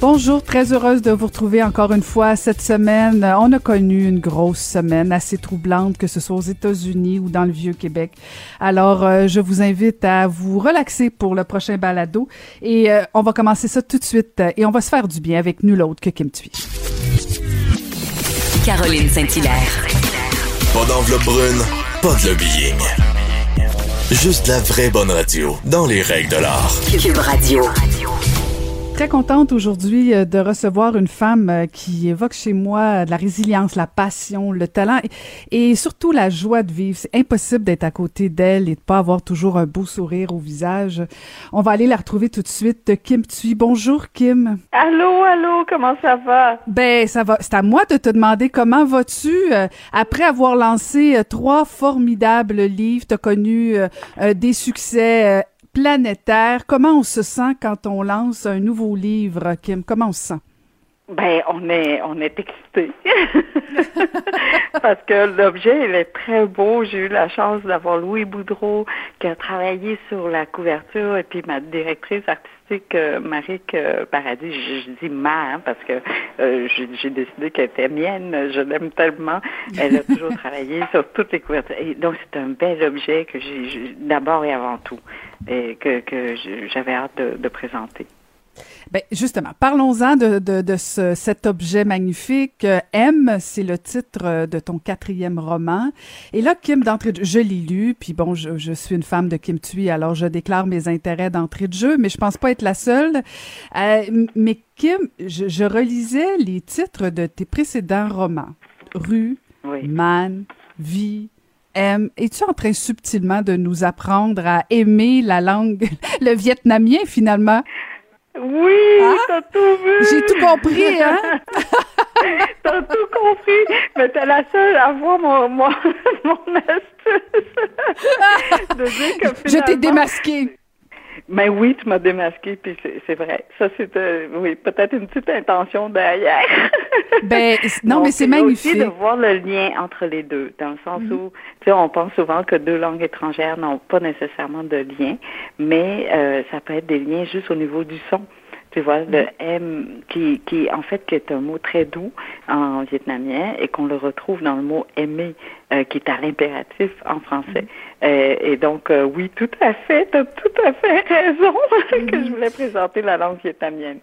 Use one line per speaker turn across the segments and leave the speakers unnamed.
Bonjour, très heureuse de vous retrouver encore une fois cette semaine. On a connu une grosse semaine assez troublante, que ce soit aux États-Unis ou dans le Vieux-Québec. Alors, euh, je vous invite à vous relaxer pour le prochain balado et euh, on va commencer ça tout de suite euh, et on va se faire du bien avec nul autre que Kim Thuy.
Caroline Saint-Hilaire.
Pas d'enveloppe brune, pas de lobbying. Juste la vraie bonne radio, dans les règles de l'art.
Cube Radio.
Très contente aujourd'hui euh, de recevoir une femme euh, qui évoque chez moi euh, de la résilience, la passion, le talent et, et surtout la joie de vivre. C'est impossible d'être à côté d'elle et de pas avoir toujours un beau sourire au visage. On va aller la retrouver tout de suite. Kim Thuy. Bonjour Kim.
Allô, allô, comment ça va?
Ben, ça va. C'est à moi de te demander comment vas-tu euh, après avoir lancé euh, trois formidables livres. T'as connu euh, des succès planétaires. Comment on se sent quand on lance un nouveau livre, Kim? Comment on se sent?
Ben, on est, on est excités. Parce que l'objet, il est très beau. J'ai eu la chance d'avoir Louis Boudreau qui a travaillé sur la couverture et puis ma directrice artistique, euh, Marique euh, Paradis. Je, dis ma, hein, parce que euh, j'ai décidé qu'elle était mienne. Je l'aime tellement. Elle a toujours travaillé sur toutes les couvertures. Et donc, c'est un bel objet que j'ai, d'abord et avant tout, et que, j'avais hâte de présenter.
Ben justement, parlons-en de, de, de ce, cet objet magnifique. Euh, M, c'est le titre euh, de ton quatrième roman. Et là, Kim, d'entrée de jeu, je l'ai lu, puis bon, je, je suis une femme de Kim Thuy, alors je déclare mes intérêts d'entrée de jeu, mais je pense pas être la seule. Euh, mais Kim, je, je relisais les titres de tes précédents romans. Rue,
Oui.
Man, Vie, M. Es-tu en train subtilement de nous apprendre à aimer la langue, le vietnamien finalement?
Oui,
Ah!
t'as tout vu.
J'ai tout compris, hein?
T'as tout compris. Mais t'es la seule à voir mon, mon, mon astuce. de dire que
Je t'ai démasqué.
Mais oui, tu m'as démasqué, puis c'est vrai. Ça, c'est, euh, oui, peut-être une petite intention derrière.
Ben, non, mais c'est magnifique.
aussi de voir le lien entre les deux, dans le sens
Mhm.
où, tu sais, on pense souvent que deux langues étrangères n'ont pas nécessairement de lien, mais euh, ça peut être des liens juste au niveau du son. Tu vois, le
Mhm.
M, qui, qui, en fait, qui est un mot très doux en vietnamien et qu'on le retrouve dans le mot aimer, euh, qui est à l'impératif en français. Euh, et donc, euh, oui, tout à fait, tu as tout à fait raison que je voulais présenter la langue vietnamienne.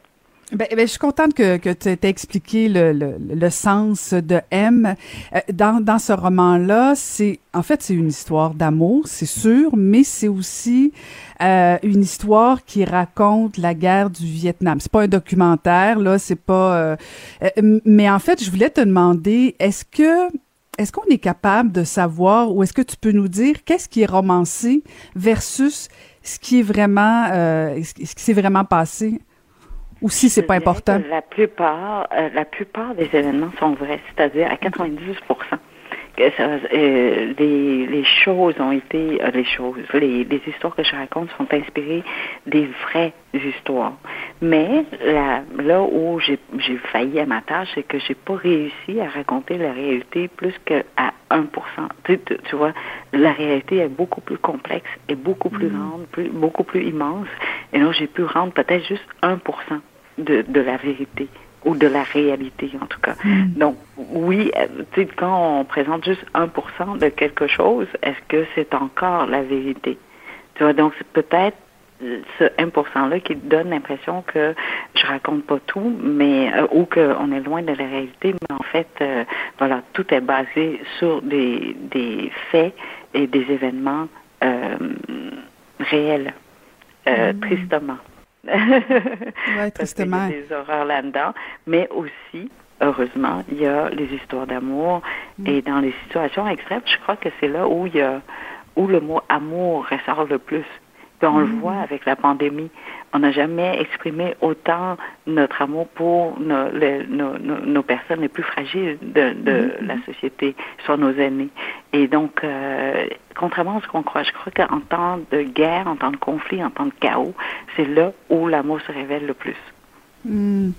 Ben, ben, je suis contente que, que tu aies expliqué le, le, le sens de M. Euh, Dans, dans ce roman-là, c'est en fait c'est une histoire d'amour, c'est sûr, mais c'est aussi euh, une histoire qui raconte la guerre du Vietnam. C'est pas un documentaire, là, c'est pas. euh, euh, mais en fait, je voulais te demander, est-ce que est-ce qu'on est capable de savoir ou est-ce que tu peux nous dire qu'est-ce qui est romancé versus ce qui est vraiment euh, ce qui s'est vraiment passé ou si c'est pas important?
La plupart, euh, la plupart des événements sont vrais, c'est-à-dire à 90 que ça, euh, les, les choses ont été, euh, les choses, les, les histoires que je raconte sont inspirées des vraies histoires. Mais là, là où j'ai failli à ma tâche, c'est que j'ai pas réussi à raconter la réalité plus qu'à 1%. Tu, tu, tu vois, la réalité est beaucoup plus complexe et beaucoup plus grande, plus, beaucoup plus immense. Et là, j'ai pu rendre peut-être juste 1% de, de la vérité ou de la réalité en tout cas. Donc oui, euh, tu sais, quand on présente juste 1% de quelque chose, est-ce que c'est encore la vérité? Tu vois, donc c'est peut-être euh, ce 1%-là qui donne l'impression que je raconte pas tout, mais euh, ou qu'on est loin de la réalité, mais en fait, euh, voilà, tout est basé sur des, des faits et des événements euh, réels, euh, tristement.
Ouais,
Parce qu'il y
tristement.
a des horreurs là-dedans, mais aussi, heureusement, il y a les histoires d'amour.
Mm.
Et dans les situations extrêmes, je crois que c'est là où il y a où le mot amour ressort le plus. Puis on le voit avec la pandémie. On n'a jamais exprimé autant notre amour pour nos, nos, nos, personnes les plus fragiles de, de la société, soit nos aînés. Et donc, euh, contrairement à ce qu'on croit, je crois qu'en temps de guerre, en temps de conflit, en temps de chaos, c'est là où l'amour se révèle le plus.
Hmm.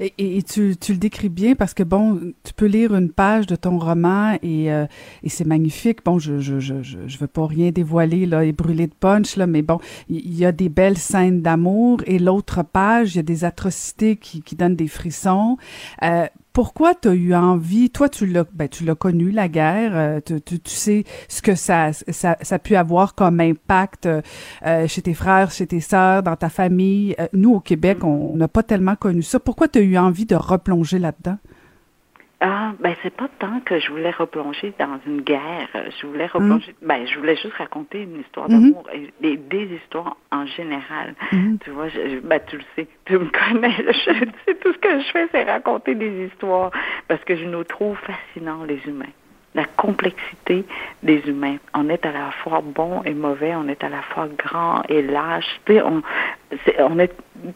Et, tu, le décris bien parce que bon, tu peux lire une page de ton roman et, euh, c'est magnifique. Bon, je, veux pas rien dévoiler là et brûler de punch là, mais bon, il y, a des belles scènes d'amour et l'autre page, il y a des atrocités qui, qui donnent des frissons. Euh, pourquoi tu as eu envie, toi tu l'as ben, tu l'as connu la guerre, euh, tu, tu, tu, sais ce que ça, ça, ça a pu avoir comme impact euh, chez tes frères, chez tes sœurs, dans ta famille? Euh, nous au Québec, on n'a pas tellement connu ça. Pourquoi tu as eu envie de replonger là-dedans?
Ah, ben c'est pas tant que je voulais replonger dans une guerre. Je voulais replonger. Mm. Ben, je voulais juste raconter une histoire mm-hmm. d'amour et des, histoires en général. Mm-hmm. Tu vois, je, ben tu le sais, tu me connais. Je, sais tout ce que je fais, c'est raconter des histoires parce que je nous trouve fascinants les humains la complexité des humains. On est à la fois bon et mauvais, on est à la fois grand et lâche. on, est, on est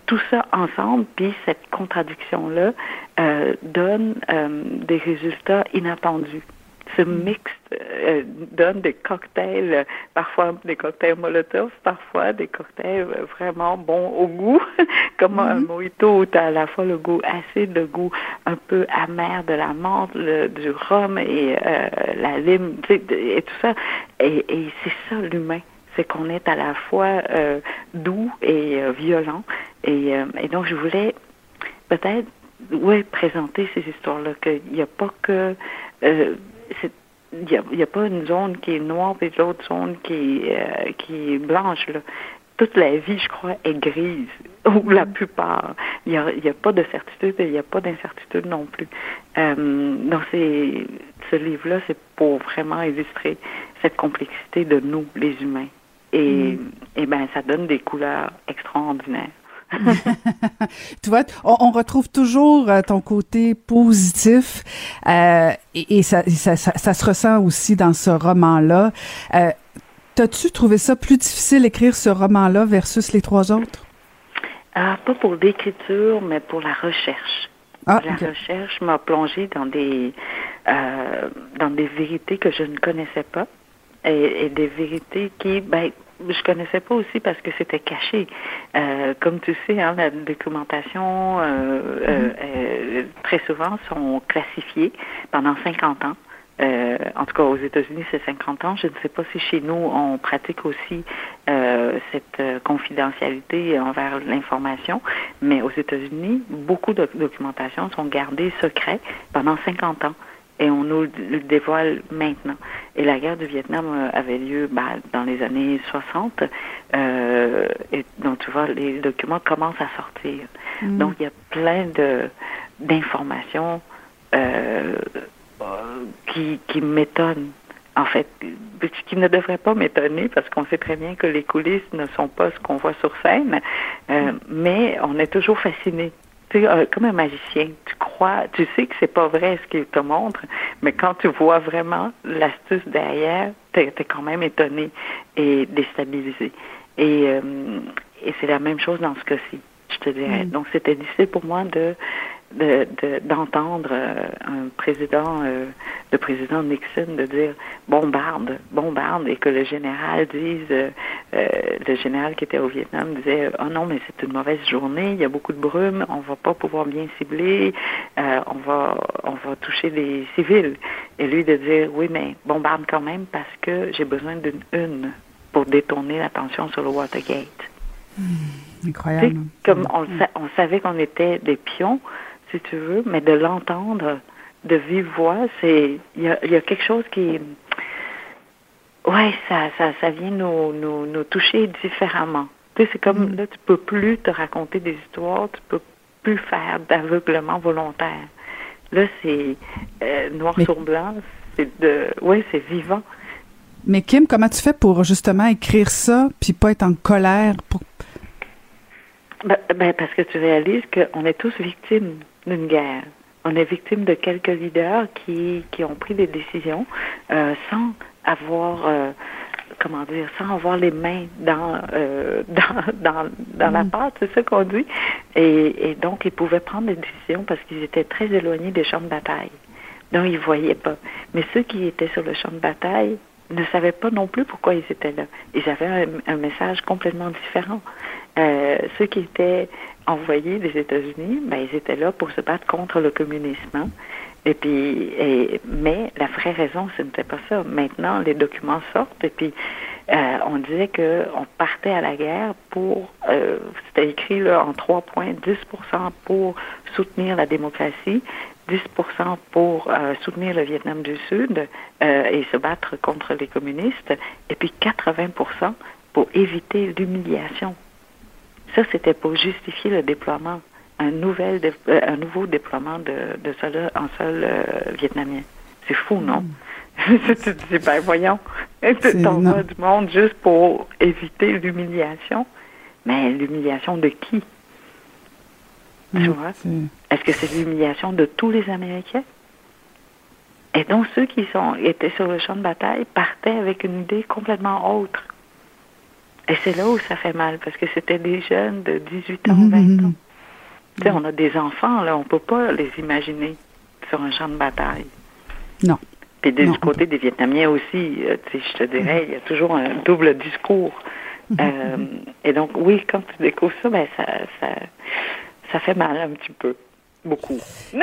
tout ça ensemble, puis cette contradiction-là euh, donne euh, des résultats inattendus ce mix euh, donne des cocktails, parfois des cocktails Molotov, parfois des cocktails vraiment bons au goût, comme un mm-hmm. mojito où tu as à la fois le goût acide, le goût un peu amer de la menthe, du rhum et euh, la lime, et tout ça. Et, et c'est ça l'humain c'est qu'on est à la fois euh, doux et violent. Et, et donc, je voulais peut-être, ouais, présenter ces histoires-là, qu'il n'y a pas que il n'y a, a, pas une zone qui est noire et l'autre zone qui est, euh, qui est blanche. Là. Toute la vie, je crois, est grise, ou la plupart. Il n'y a, pas de certitude et il n'y a pas d'incertitude non plus. Euh, donc, c'est, ce livre-là, c'est pour vraiment illustrer cette complexité de nous, les humains. Et, mm. et ben, ça donne des couleurs extraordinaires.
tu vois, on, retrouve toujours euh, ton côté positif euh, et, ça, ça, ça, se ressent aussi dans ce roman-là. Euh, T'as-tu trouvé ça plus difficile d'écrire ce roman-là versus les trois autres?
Ah, pas pour l'écriture, mais pour la recherche. Ah, la recherche m'a plongé dans des euh, dans des vérités que je ne connaissais pas et, et des vérités qui, ben, je connaissais pas aussi parce que c'était caché. Euh, comme tu sais, hein, la documentation euh, euh, mm-hmm. euh très souvent sont classifiées pendant 50 ans. Euh, en tout cas, aux États-Unis, c'est 50 ans. Je ne sais pas si chez nous, on pratique aussi euh, cette confidentialité envers l'information, mais aux États-Unis, beaucoup de documentations sont gardées secrètes pendant 50 ans et on nous le dévoile maintenant. Et la guerre du Vietnam euh, avait lieu bah, dans les années 60, euh, et donc tu vois, les documents commencent à sortir. Mm. Donc il y a plein de d'informations euh, qui, qui m'étonnent. En fait, qui ne devrait pas m'étonner parce qu'on sait très bien que les coulisses ne sont pas ce qu'on voit sur scène, euh, mais on est toujours fasciné tu euh, comme un magicien, tu crois, tu sais que c'est pas vrai ce qu'il te montre, mais quand tu vois vraiment l'astuce derrière, tu es, quand même étonné et déstabilisé. Et, euh, et c'est la même chose dans ce cas-ci, je te dirais. Mm. Donc c'était difficile pour moi de d'entendre de, euh, un président, euh, le président Nixon, de dire bombarde, bombarde, et que le général dise, euh, le général qui était au Vietnam disait, oh non, mais c'est une mauvaise journée, il y a beaucoup de brume, on va pas pouvoir bien cibler, on va, on va toucher les civils. Et lui de dire, oui, mais bombarde quand même parce que j'ai besoin d'une une pour détourner l'attention sur le Watergate.
Hmm, incroyable.
comme on, on savait qu'on était des pions, si tu veux, mais de l'entendre de vive voix, c'est il y a, y a, quelque chose qui ouais, ça, ça, ça vient nous, nous, nous toucher différemment. Tu sais, c'est comme mm. là, tu peux plus te raconter des histoires, tu peux plus faire d'aveuglement volontaire. Là, c'est euh, noir sur blanc, c'est de ouais, c'est vivant.
Mais Kim, comment tu fais pour justement écrire ça puis pas être en colère pour
ben, ben parce que tu réalises qu'on est tous victimes d'une guerre. On est victime de quelques leaders qui, qui ont pris des décisions euh, sans avoir euh, comment dire, sans avoir les mains dans euh, dans, dans, dans la mm. pâte, c'est ça qu'on dit. Et, et donc, ils pouvaient prendre des décisions parce qu'ils étaient très éloignés des champs de bataille. Donc, ils ne voyaient pas. Mais ceux qui étaient sur le champ de bataille ne savaient pas non plus pourquoi ils étaient là. Ils avaient un, message complètement différent. Euh, ceux qui étaient envoyés des États-Unis, ben, ils étaient là pour se battre contre le communisme. Hein. Et puis, mais la vraie raison, ce n'était pas ça. Maintenant, les documents sortent et puis euh, on disait qu'on partait à la guerre pour, euh, c'était écrit là en trois points, 10 pour soutenir la démocratie, 10% pour soutenir le Vietnam du Sud et se battre contre les communistes, et puis 80% pour éviter l'humiliation. Ça, c'était pour justifier le déploiement, un, nouvel euh, un nouveau déploiement de, de soldats en sol vietnamien. C'est fou, non? Mm. tu dis, ben voyons, t'envoies du monde juste pour éviter l'humiliation. Mais l'humiliation de qui? Tu mm, vois? Est-ce que c'est l'humiliation de tous les Américains? Et donc, ceux qui sont, étaient sur le champ de bataille partaient avec une idée complètement autre. Et c'est là où ça fait mal, parce que c'était des jeunes de 18 ans, 20 mm-hmm. ans. Tu sais, on a des enfants, là, on ne peut pas les imaginer sur un champ de bataille.
Non.
Puis du côté des Vietnamiens aussi, euh, tu sais, je te dirais, il y a toujours un double discours. Mm-hmm. Euh, et donc, oui, quand tu découvres ça, ben ça, ça, ça fait mal un petit peu. Beaucoup.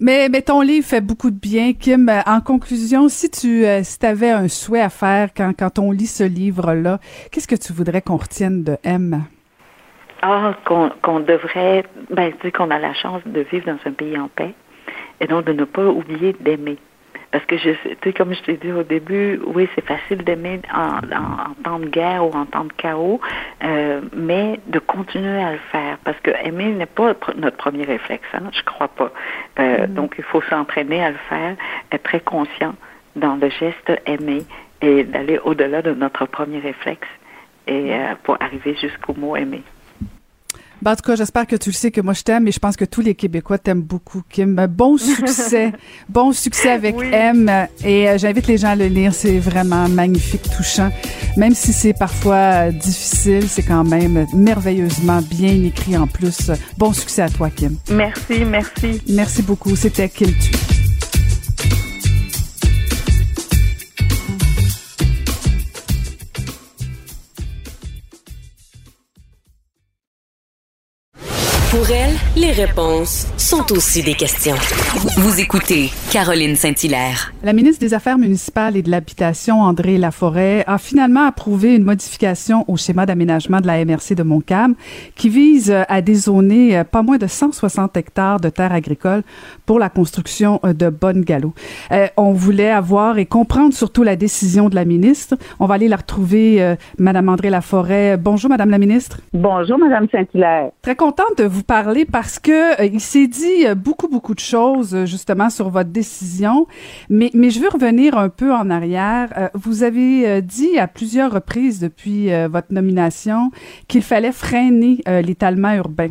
mais, mais ton livre fait beaucoup de bien, Kim. En conclusion, si tu euh, si avais un souhait à faire quand, quand on lit ce livre-là, qu'est-ce que tu voudrais qu'on retienne de M?
Ah, qu'on devrait, ben, tu qu'on a la chance de vivre dans un pays en paix et donc de ne pas oublier d'aimer. Parce que, je, tu sais, comme je t'ai dit au début, oui, c'est facile d'aimer en, en, temps de guerre ou en temps de chaos, euh, mais de continuer à le faire. Parce que aimer n'est pas notre premier réflexe, hein, je crois pas. Euh, mm-hmm. Donc, il faut s'entraîner à le faire, être très conscient dans le geste aimer et d'aller au-delà de notre premier réflexe et euh, pour arriver jusqu'au mot aimer.
Ben, en tout cas, j'espère que tu le sais que moi je t'aime et je pense que tous les Québécois t'aiment beaucoup, Kim. Ben, bon succès, bon succès avec M et euh, j'invite les gens à le lire. C'est vraiment magnifique, touchant. Même si c'est parfois euh, difficile, c'est quand même merveilleusement bien écrit en plus. Bon succès à toi, Kim.
Merci, merci.
Merci beaucoup. C'était Kim Tu.
Pour elle, les réponses sont aussi des questions. Vous écoutez Caroline Saint-Hilaire.
La ministre des Affaires municipales et de l'Habitation, André Laforêt, a finalement approuvé une modification au schéma d'aménagement de la MRC de Montcalm qui vise à dézoner pas moins de 160 hectares de terres agricoles pour la construction de bonnes galops. Euh, on voulait avoir et comprendre surtout la décision de la ministre. On va aller la retrouver, euh, Madame André Laforêt. Bonjour, Madame la ministre.
Bonjour, Madame Saint-Hilaire.
Très contente de vous parler parce que euh, il s'est dit euh, beaucoup beaucoup de choses euh, justement sur votre décision, mais mais je veux revenir un peu en arrière. vous avez dit à plusieurs reprises depuis votre nomination qu'il fallait freiner l'étalement urbain.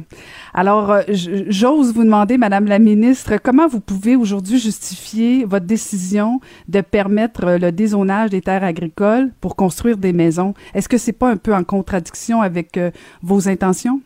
Alors j'ose vous demander madame la ministre, comment vous pouvez aujourd'hui justifier votre décision de permettre le dézonage des terres agricoles pour construire des maisons? Est-ce que c'est pas un peu en contradiction avec vos intentions?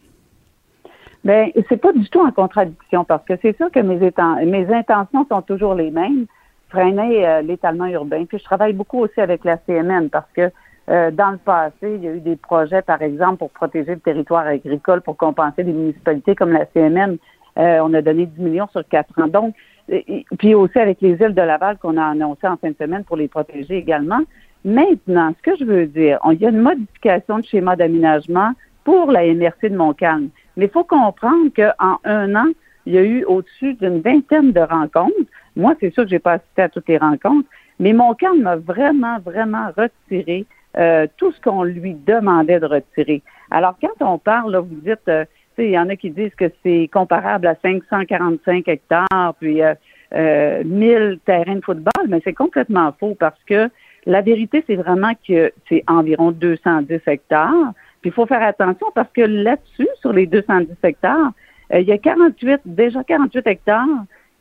Bien, c'est pas du tout en contradiction parce que c'est sûr que mes, mes intentions sont toujours les mêmes, freiner euh, l'étalement urbain. Puis je travaille beaucoup aussi avec la CMN parce que euh, dans le passé, il y a eu des projets, par exemple, pour protéger le territoire agricole, pour compenser des municipalités comme la CMN. Euh, on a donné 10 millions sur quatre ans. Donc, puis aussi avec les îles de Laval qu'on a annoncé en fin de semaine pour les protéger également. Maintenant, ce que je veux dire, il y a une modification de schéma d'aménagement pour la MRC de Montcalm. Mais il faut comprendre qu'en un an, il y a eu au-dessus d'une vingtaine de rencontres. Moi, c'est sûr que j'ai pas assisté à toutes les rencontres, mais mon camp m'a vraiment, vraiment retiré euh, tout ce qu'on lui demandait de retirer. Alors, quand on parle, là, vous dites, euh, il y en a qui disent que c'est comparable à 545 hectares, puis euh, euh, 1000 terrains de football, mais c'est complètement faux parce que la vérité, c'est vraiment que c'est environ 210 hectares il faut faire attention parce que là-dessus, sur les 210 hectares, euh, il y a 48, déjà 48 hectares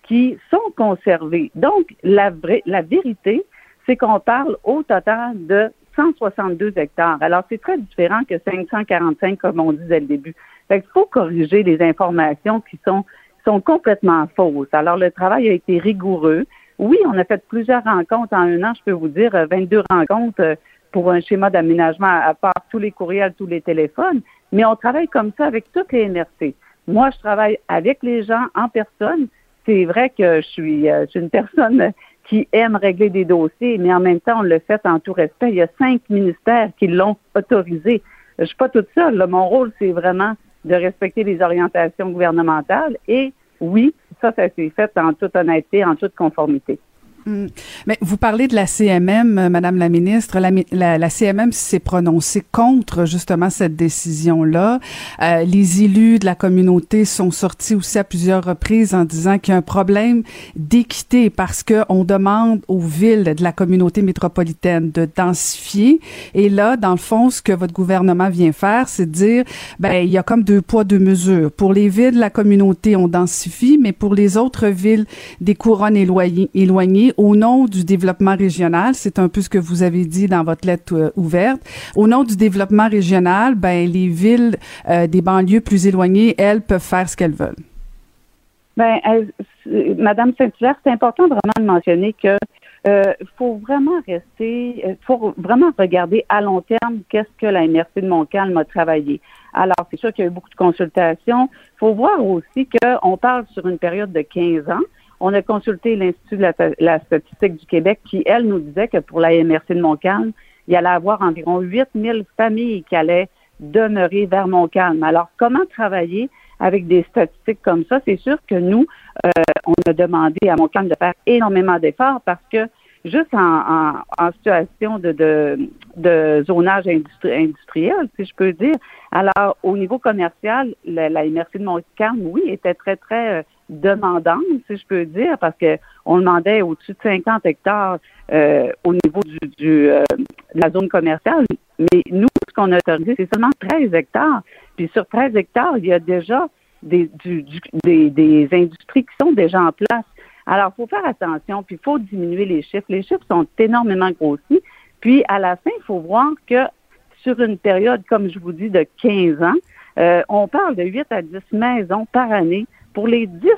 qui sont conservés. Donc, la, vraie, la vérité, c'est qu'on parle au total de 162 hectares. Alors, c'est très différent que 545, comme on dès le début. Fait qu'il faut corriger les informations qui sont, sont complètement fausses. Alors, le travail a été rigoureux. Oui, on a fait plusieurs rencontres en un an, je peux vous dire, 22 rencontres pour un schéma d'aménagement à part tous les courriels, tous les téléphones, mais on travaille comme ça avec toutes les NRC. Moi, je travaille avec les gens en personne. C'est vrai que je suis, euh, une personne qui aime régler des dossiers, mais en même temps, on le fait en tout respect. Il y a cinq ministères qui l'ont autorisé. Je suis pas toute seule. Mon rôle, c'est vraiment de respecter les orientations gouvernementales. Et oui, ça, ça s'est fait en toute honnêteté, en toute conformité.
Mm. Mais vous parlez de la CMM, euh, Madame la ministre. La, CMM s'est prononcée contre justement cette décision-là. Euh, les élus de la communauté sont sortis aussi à plusieurs reprises en disant qu'il y a un problème d'équité parce que on demande aux villes de la communauté métropolitaine de densifier. Et là, dans le fond, ce que votre gouvernement vient faire, c'est dire, ben il y a comme deux poids deux mesures. Pour les villes de la communauté, on densifie, mais pour les autres villes des couronnes éloignées au nom du développement régional, c'est un peu ce que vous avez dit dans votre lettre euh, ouverte. Au nom du développement régional, ben les villes euh, des banlieues plus éloignées, elles peuvent faire ce qu'elles veulent.
Ben, Madame Saint-Hilaire, c'est important vraiment de mentionner que euh, faut vraiment rester, faut vraiment regarder à long terme qu'est-ce que la MRC de Montcalm a travaillé. Alors, c'est sûr qu'il y a eu beaucoup de consultations. Il faut voir aussi qu'on parle sur une période de 15 ans. On a consulté l'Institut de la, statistique du Québec qui, elle, nous disait que pour la MRC de Montcalm, il y allait avoir environ 8000 familles qui allaient demeurer vers Montcalm. Alors, comment travailler avec des statistiques comme ça? C'est sûr que nous, euh, on a demandé à Montcalm de faire énormément d'efforts parce que juste en, situation de, de, zonage industriel, si je peux dire. Alors, au niveau commercial, la, la MRC de Montcalm, oui, était très, très euh, demandante, si je peux dire, parce que on demandait au-dessus de 50 hectares euh, au niveau du, du euh, de la zone commerciale. Mais nous, ce qu'on a autorisé, c'est seulement 13 hectares. Puis sur 13 hectares, il y a déjà des, du, des, des industries qui sont déjà en place. Alors, il faut faire attention, puis il faut diminuer les chiffres. Les chiffres sont énormément grossis. Puis, à la fin, il faut voir que sur une période, comme je vous dis, de 15 ans, euh, on parle de 8 à 10 maisons par année pour les 10,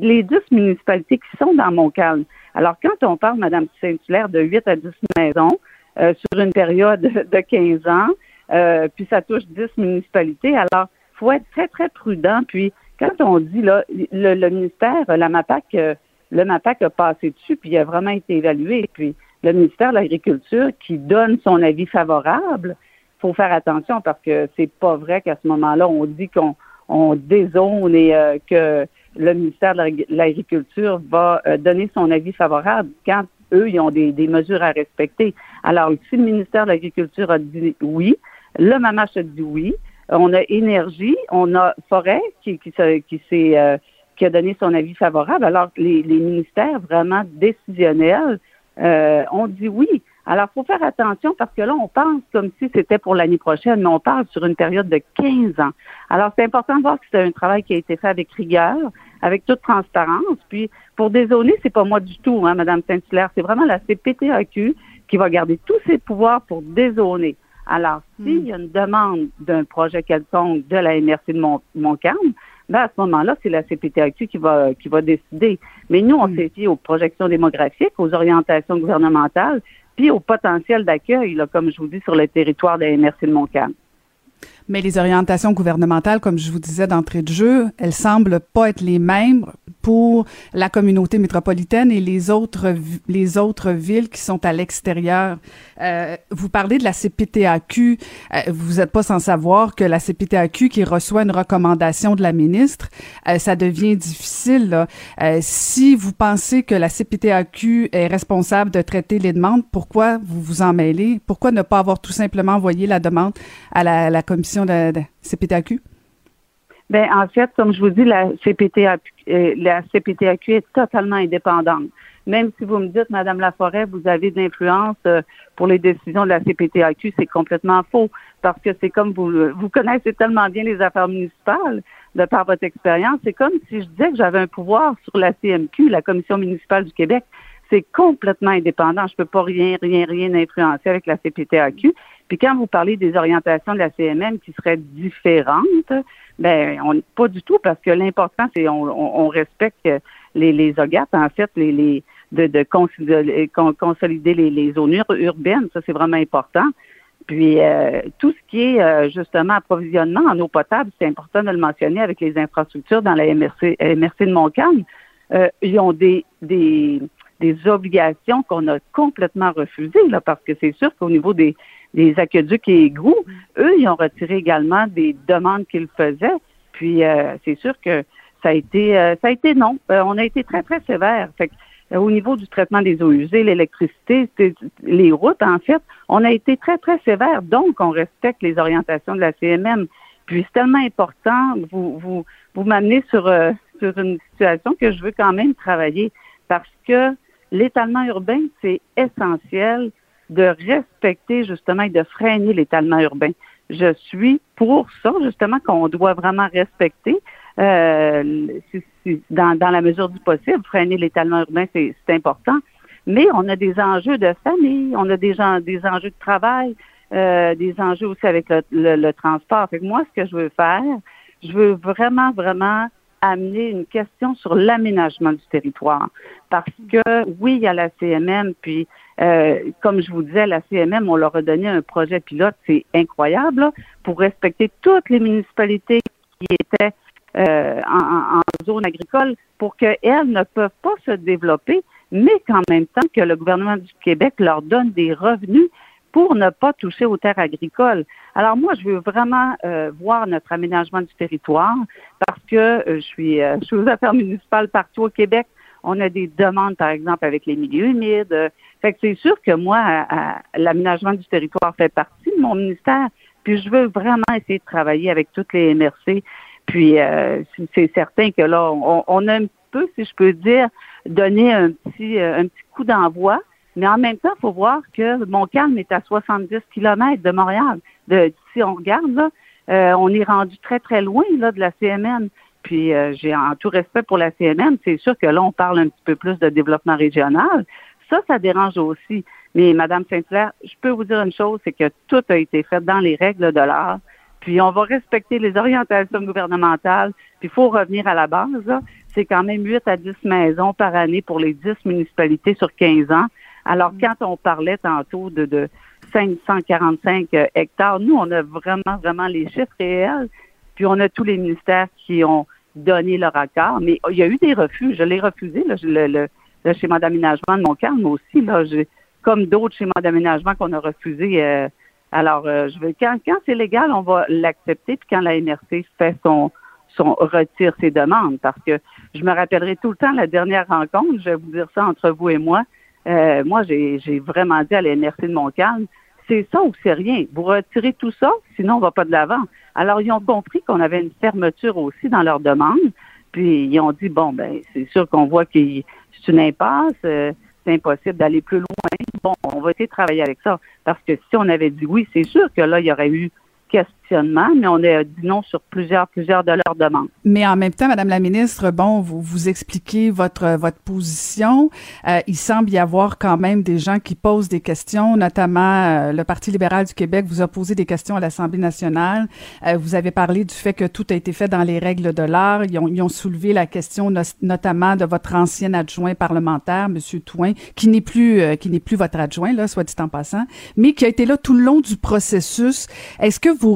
les 10 municipalités qui sont dans Montcalm. Alors, quand on parle, Madame Saint-Hilaire, de 8 à 10 maisons euh, sur une période de 15 ans, euh, puis ça touche 10 municipalités, alors il faut être très, très prudent. Puis, quand on dit, là, le, ministère, la MAPAC, euh, le MAPAC a passé dessus, puis il a vraiment été évalué. Puis, le ministère de l'Agriculture qui donne son avis favorable, faut faire attention parce que c'est pas vrai qu'à ce moment-là, on dit qu'on on dézone et euh, que le ministère de l'Agriculture va euh, donner son avis favorable quand eux, ils ont des, mesures à respecter. Alors, si le ministère de l'Agriculture a dit oui, le MAMACH a dit oui, on a énergie, on a forêt qui, qui, qui euh, qui a donné son avis favorable. Alors, les, les ministères vraiment décisionnels euh, ont dit oui. Alors, il faut faire attention parce que là, on pense comme si c'était pour l'année prochaine, mais on parle sur une période de 15 ans. Alors, c'est important de voir que c'est un travail qui a été fait avec rigueur, avec toute transparence. Puis, pour dézoner, c'est pas moi du tout, hein, Madame Saint-Hilaire, c'est vraiment la CPTAQ qui va garder tous ses pouvoirs pour dézoner. Alors, s'il y a une demande d'un projet quelconque de la MRC de Montcalm, ben à ce moment-là, c'est la CPTAQ qui va qui va décider. Mais nous, on hmm. s'est fié aux projections démographiques, aux orientations gouvernementales, au potentiel d'accueil, comme je vous dis, sur le territoire de la MRC de Montcalm.
Mais les orientations gouvernementales, comme je vous disais d'entrée de jeu, elles semblent pas être les mêmes pour la communauté métropolitaine et les autres les autres villes qui sont à l'extérieur. Euh, vous parlez de la CPTAQ. Euh, vous n'êtes pas sans savoir que la CPTAQ qui reçoit une recommandation de la ministre, euh, ça devient difficile. Si vous pensez que la CPTAQ est responsable de traiter les demandes, pourquoi vous vous en mêlez? Pourquoi ne pas avoir tout simplement envoyé la demande à la commission de, de CPTAQ
ben, en fait, comme je vous dis, la CPTAQ, euh, la CPTAQ est totalement indépendante. Même si vous me dites, Madame Laforêt, vous avez de l'influence euh, pour les décisions de la CPTAQ, c'est complètement faux. Parce que c'est comme vous, vous connaissez tellement bien les affaires municipales de par votre expérience. C'est comme si je disais que j'avais un pouvoir sur la CMQ, la Commission municipale du Québec. c'est complètement indépendant. Je peux pas rien, rien, rien influencer avec la CPTAQ. Puis quand vous parlez des orientations de la CMM qui seraient différentes, ben on pas du tout parce que l'important c'est on, on, respecte les les OGAT en fait les, les de, de, consolider les, les zones urbaines, ça c'est vraiment important. Puis euh, tout ce qui est euh, justement approvisionnement en eau potable, c'est important de le mentionner avec les infrastructures dans la MRC, MRC de Montcalm. Euh, ils ont des, des, des obligations qu'on a complètement refusées, là, parce que c'est sûr qu'au niveau des, des aqueducs et égouts, eux, ils ont retiré également des demandes qu'ils faisaient. Puis c'est sûr que ça a été ça a été non. on a été très, très sévère. Fait au niveau du traitement des eaux usées, l'électricité, les routes, en fait, on a été très, très sévère. Donc, on respecte les orientations de la CMM. Puis, c'est tellement important, vous, vous, vous m'amenez sur, euh, sur une situation que je veux quand même travailler parce que l'étalement urbain, c'est essentiel de respecter justement et de freiner l'étalement urbain. Je suis pour ça, justement, qu'on doit vraiment respecter. Euh, dans, dans, la mesure du possible, freiner l'étalement urbain, c'est important. Mais on a des enjeux de famille, on a des, des enjeux de travail, euh, des enjeux aussi avec le, le, transport. Fait que moi, ce que je veux faire, je veux vraiment, vraiment amener une question sur l'aménagement du territoire. Parce que oui, il y a la CMM, puis euh, comme je vous disais, la CMM, on leur a donné un projet pilote, c'est incroyable, pour respecter toutes les municipalités qui étaient euh, en, en, zone agricole pour qu'elles ne peuvent pas se développer, mais qu'en même temps que le gouvernement du Québec leur donne des revenus pour ne pas toucher aux terres agricoles. Alors moi, je veux vraiment euh, voir notre aménagement du territoire parce que euh, je suis, je suis aux affaires municipales partout au Québec. On a des demandes, par exemple, avec les milieux humides. Fait que c'est sûr que moi, l'aménagement du territoire fait partie de mon ministère. Puis je veux vraiment essayer de travailler avec toutes les MRC puis euh, c'est certain que là, on, a un peu, si je peux dire, donné un petit, euh, un petit coup d'envoi. Mais en même temps, il faut voir que Montcalm est à 70 km de Montréal. De, si on regarde, là, euh, on est rendu très, très loin là, de la CMN. Puis j'ai en tout respect pour la CMN, c'est sûr que là, on parle un petit peu plus de développement régional. Ça, ça dérange aussi. Mais Madame Saint-Clair, je peux vous dire une chose, c'est que tout a été fait dans les règles de l'art. Puis on va respecter les orientations gouvernementales. Puis il faut revenir à la base. C'est quand même 8 à 10 maisons par année pour les 10 municipalités sur 15 ans. Alors, quand on parlait tantôt de, de 545 euh, hectares, nous, on a vraiment, vraiment les chiffres réels. Puis on a tous les ministères qui ont donné leur accord. Mais il y a eu des refus. Je l'ai refusé, là, le, le, le, schéma d'aménagement de mon calme aussi. Là, comme d'autres schémas d'aménagement qu'on a refusés euh, alors, euh, je veux quand, quand c'est légal, on va l'accepter, puis quand la MRC fait son, son retire ses demandes, parce que je me rappellerai tout le temps la dernière rencontre, je vais vous dire ça entre vous et moi. Euh, moi, j'ai, vraiment dit à la de Montcalm, c'est ça ou c'est rien. Vous retirez tout ça, sinon on va pas de l'avant. Alors, ils ont compris qu'on avait une fermeture aussi dans leur demande. Puis ils ont dit bon ben c'est sûr qu'on voit que c'est une impasse. Euh, c'est impossible d'aller plus loin. Bon, on va essayer de travailler avec ça. Parce que si on avait dit oui, c'est sûr que là, il y aurait eu mais on a dit non sur plusieurs, plusieurs de leurs demandes.
Mais en même temps, Madame la ministre, bon, vous vous expliquez votre votre position. Euh, il semble y avoir quand même des gens qui posent des questions, notamment euh, le Parti libéral du Québec vous a posé des questions à l'Assemblée nationale. Euh, vous avez parlé du fait que tout a été fait dans les règles de l'art. Ils ont, soulevé la question notamment de votre ancien adjoint parlementaire, Monsieur Touin, qui n'est plus qui plus votre adjoint là, soit dit en passant, mais qui a été là tout le long du processus. Est-ce que vous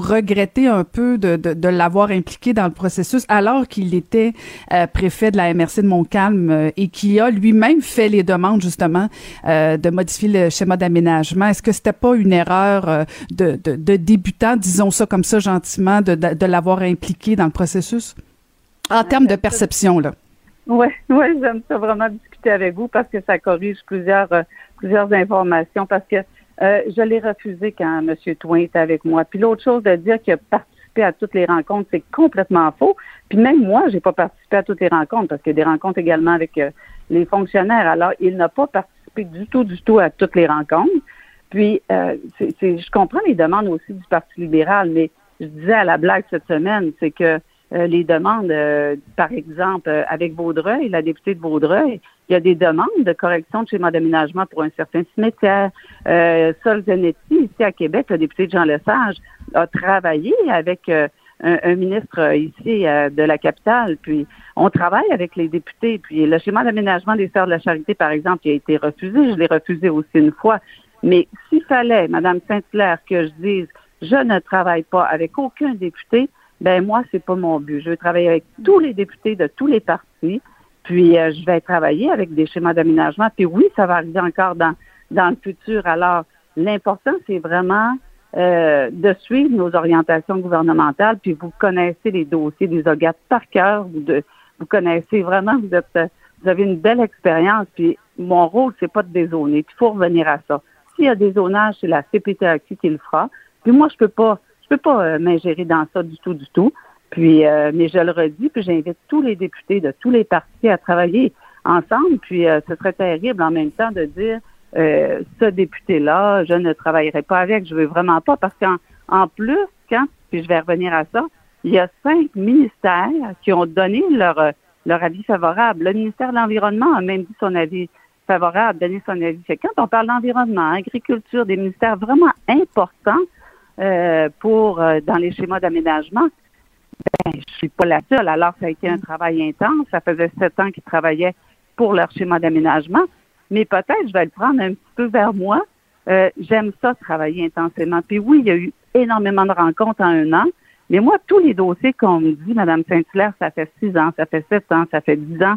un peu de, de, l'avoir impliqué dans le processus alors qu'il était euh, préfet de la MRC de Montcalm euh, et qui a lui-même fait les demandes justement euh, de modifier le schéma d'aménagement. Est-ce que c'était pas une erreur de, de, de, débutant, disons ça comme ça gentiment, de, de, l'avoir impliqué dans le processus? En termes de perception là?
Oui, ouais, j'aime ça vraiment discuter avec vous parce que ça corrige plusieurs plusieurs informations parce que euh, je l'ai refusé quand M. Twain était avec moi. Puis l'autre chose de dire qu'il a participé à toutes les rencontres, c'est complètement faux. Puis même moi, j'ai pas participé à toutes les rencontres parce qu'il y a des rencontres également avec euh, les fonctionnaires. Alors, il n'a pas participé du tout, du tout à toutes les rencontres. Puis, euh, je comprends les demandes aussi du Parti libéral, mais je disais à la blague cette semaine, c'est que euh, les demandes, euh, par exemple, avec Vaudreuil, la députée de Vaudreuil, il y a des demandes de correction de schéma d'aménagement pour un certain cimetière. Euh, Sol ici à Québec, le député de Jean Lesage, a travaillé avec un, ministre ici de la capitale, puis on travaille avec les députés, puis le schéma d'aménagement des Sœurs de la Charité, par exemple, il a été refusé, je l'ai refusé aussi une fois. Mais s'il fallait, Madame Saint-Hilaire, que je dise je ne travaille pas avec aucun député, ben moi, c'est pas mon but. Je veux travailler avec tous les députés de tous les partis, puis euh, je vais travailler avec des schémas d'aménagement. Puis oui, ça va arriver encore dans, dans le futur. Alors, l'important, c'est vraiment euh, de suivre nos orientations gouvernementales, puis vous connaissez les dossiers des OGAT par cœur, vous, connaissez vraiment, vous êtes vous avez une belle expérience, puis mon rôle, c'est pas de dézoner. Il faut revenir à ça. S'il y a des zonages, c'est la CPTAQ qui le fera. Puis moi, je peux pas, je peux pas euh, m'ingérer dans ça du tout, du tout. Puis, euh, mais je le redis, puis j'invite tous les députés de tous les partis à travailler ensemble. Puis, euh, ce serait terrible en même temps de dire ce député-là, je ne travaillerai pas avec, je veux vraiment pas, parce qu'en en plus, quand, puis je vais revenir à ça, il y a cinq ministères qui ont donné leur leur avis favorable. Le ministère de l'Environnement a même dit son avis favorable, donné son avis. quand on parle d'environnement, agriculture, des ministères vraiment importants, euh, pour euh, dans les schémas d'aménagement, ben, je suis pas la seule. Alors, ça a été un travail intense. Ça faisait sept ans qu'ils travaillaient pour leur schéma d'aménagement. Mais peut-être, je vais le prendre un petit peu vers moi. Euh, j'aime ça, travailler intensément. Puis oui, il y a eu énormément de rencontres en un an. Mais moi, tous les dossiers qu'on me dit, Mme Saint-Hilaire, ça fait six ans, ça fait sept ans, ça fait dix ans.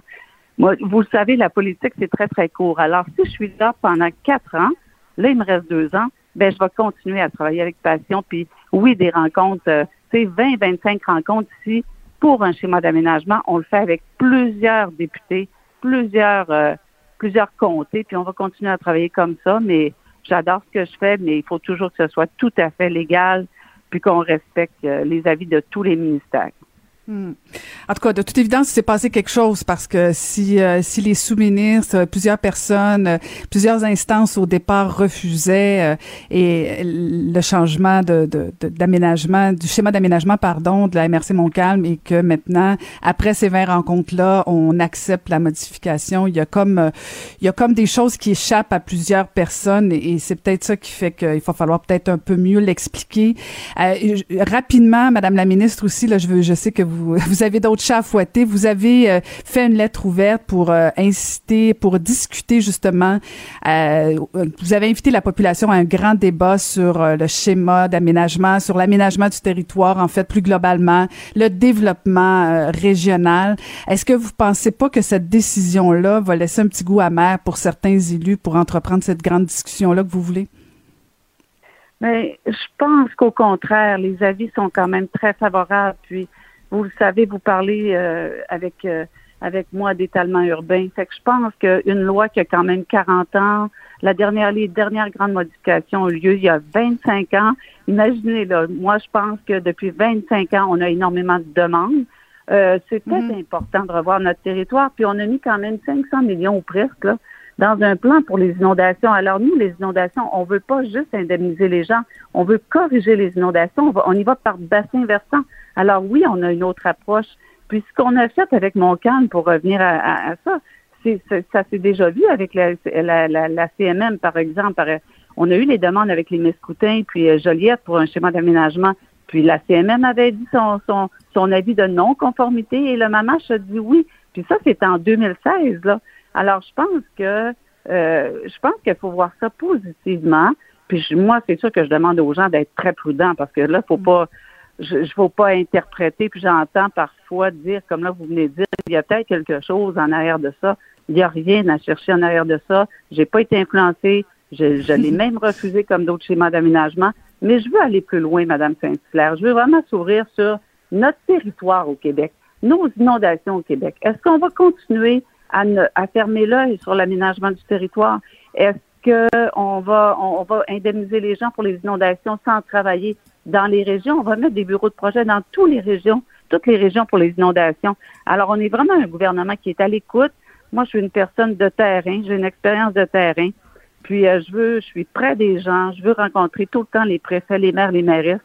Moi, vous le savez, la politique, c'est très, très court. Alors, si je suis là pendant quatre ans, là, il me reste deux ans, ben je vais continuer à travailler avec passion. Puis oui, des rencontres, euh, tu sais, 20, 25 rencontres ici pour un schéma d'aménagement. On le fait avec plusieurs députés, plusieurs, euh, plusieurs comtés, puis on va continuer à travailler comme ça. Mais j'adore ce que je fais, mais il faut toujours que ce soit tout à fait légal, puis qu'on respecte euh, les avis de tous les ministères.
Hmm. En tout cas, de toute évidence, il s'est passé quelque chose parce que si euh, si les sous-ministres, plusieurs personnes, euh, plusieurs instances au départ refusaient et le changement de d'aménagement du schéma d'aménagement pardon de la MRC Montcalm et que maintenant après ces 20 rencontres là, on accepte la modification, il y a comme il y a comme des choses qui échappent à plusieurs personnes et, c'est peut-être ça qui fait qu'il va falloir peut-être un peu mieux l'expliquer. rapidement, Madame la ministre aussi là, je veux je sais que vous vous, avez d'autres chats à fouetter. Vous avez euh, fait une lettre ouverte pour euh, inciter, pour discuter justement. Euh, vous avez invité la population à un grand débat sur le schéma d'aménagement, sur l'aménagement du territoire, en fait, plus globalement, le développement régional. Est-ce que vous pensez pas que cette décision-là va laisser un petit goût amer pour certains élus pour entreprendre cette grande discussion-là que vous voulez?
Mais je pense qu'au contraire, les avis sont quand même très favorables. Puis vous le savez, vous parlez euh, avec euh, avec moi d'étalement urbain. Fait que je pense qu'une loi qui a quand même 40 ans, la dernière, les dernières grandes modifications ont eu lieu il y a 25 ans. Imaginez là, moi je pense que depuis 25 ans, on a énormément de demandes. Euh, c'est peut-être mhm. important de revoir notre territoire. Puis on a mis quand même 500 millions ou presque là, dans un plan pour les inondations. Alors nous, les inondations, on veut pas juste indemniser les gens, on veut corriger les inondations. On, y va par bassin versant. Alors oui, on a une autre approche. Puis ce qu'on a fait avec Montcalm, pour revenir à, ça, c'est, ça s'est déjà vu avec la, la, CMM, par exemple. On a eu les demandes avec les Mescoutins, puis euh, Joliette pour un schéma d'aménagement. Puis la CMM avait dit son, son, son avis de non-conformité et le MAMACH a dit oui. Puis ça, c'est en 2016, là. Alors, je pense que euh, je pense qu'il faut voir ça positivement. Puis moi, c'est sûr que je demande aux gens d'être très prudents parce que là, faut mm. pas je ne faut pas interpréter, puis j'entends parfois dire, comme là vous venez de dire, il y a peut-être quelque chose en arrière de ça. Il n'y a rien à chercher en arrière de ça. J'ai pas été influencée. Je, je l'ai même refusé comme d'autres schémas d'aménagement. Mais je veux aller plus loin, Madame Saint-Hilaire. Je veux vraiment s'ouvrir sur notre territoire au Québec, nos inondations au Québec. Est-ce qu'on va continuer à, à fermer l'œil sur l'aménagement du territoire? Est-ce qu'on va, on, va indemniser les gens pour les inondations sans travailler dans les régions? On va mettre des bureaux de projet dans toutes les régions, toutes les régions pour les inondations. Alors, on est vraiment un gouvernement qui est à l'écoute. Moi, je suis une personne de terrain, j'ai une expérience de terrain. Puis, euh, je veux, je suis près des gens, je veux rencontrer tout le temps les préfets, les maires, les mairesses.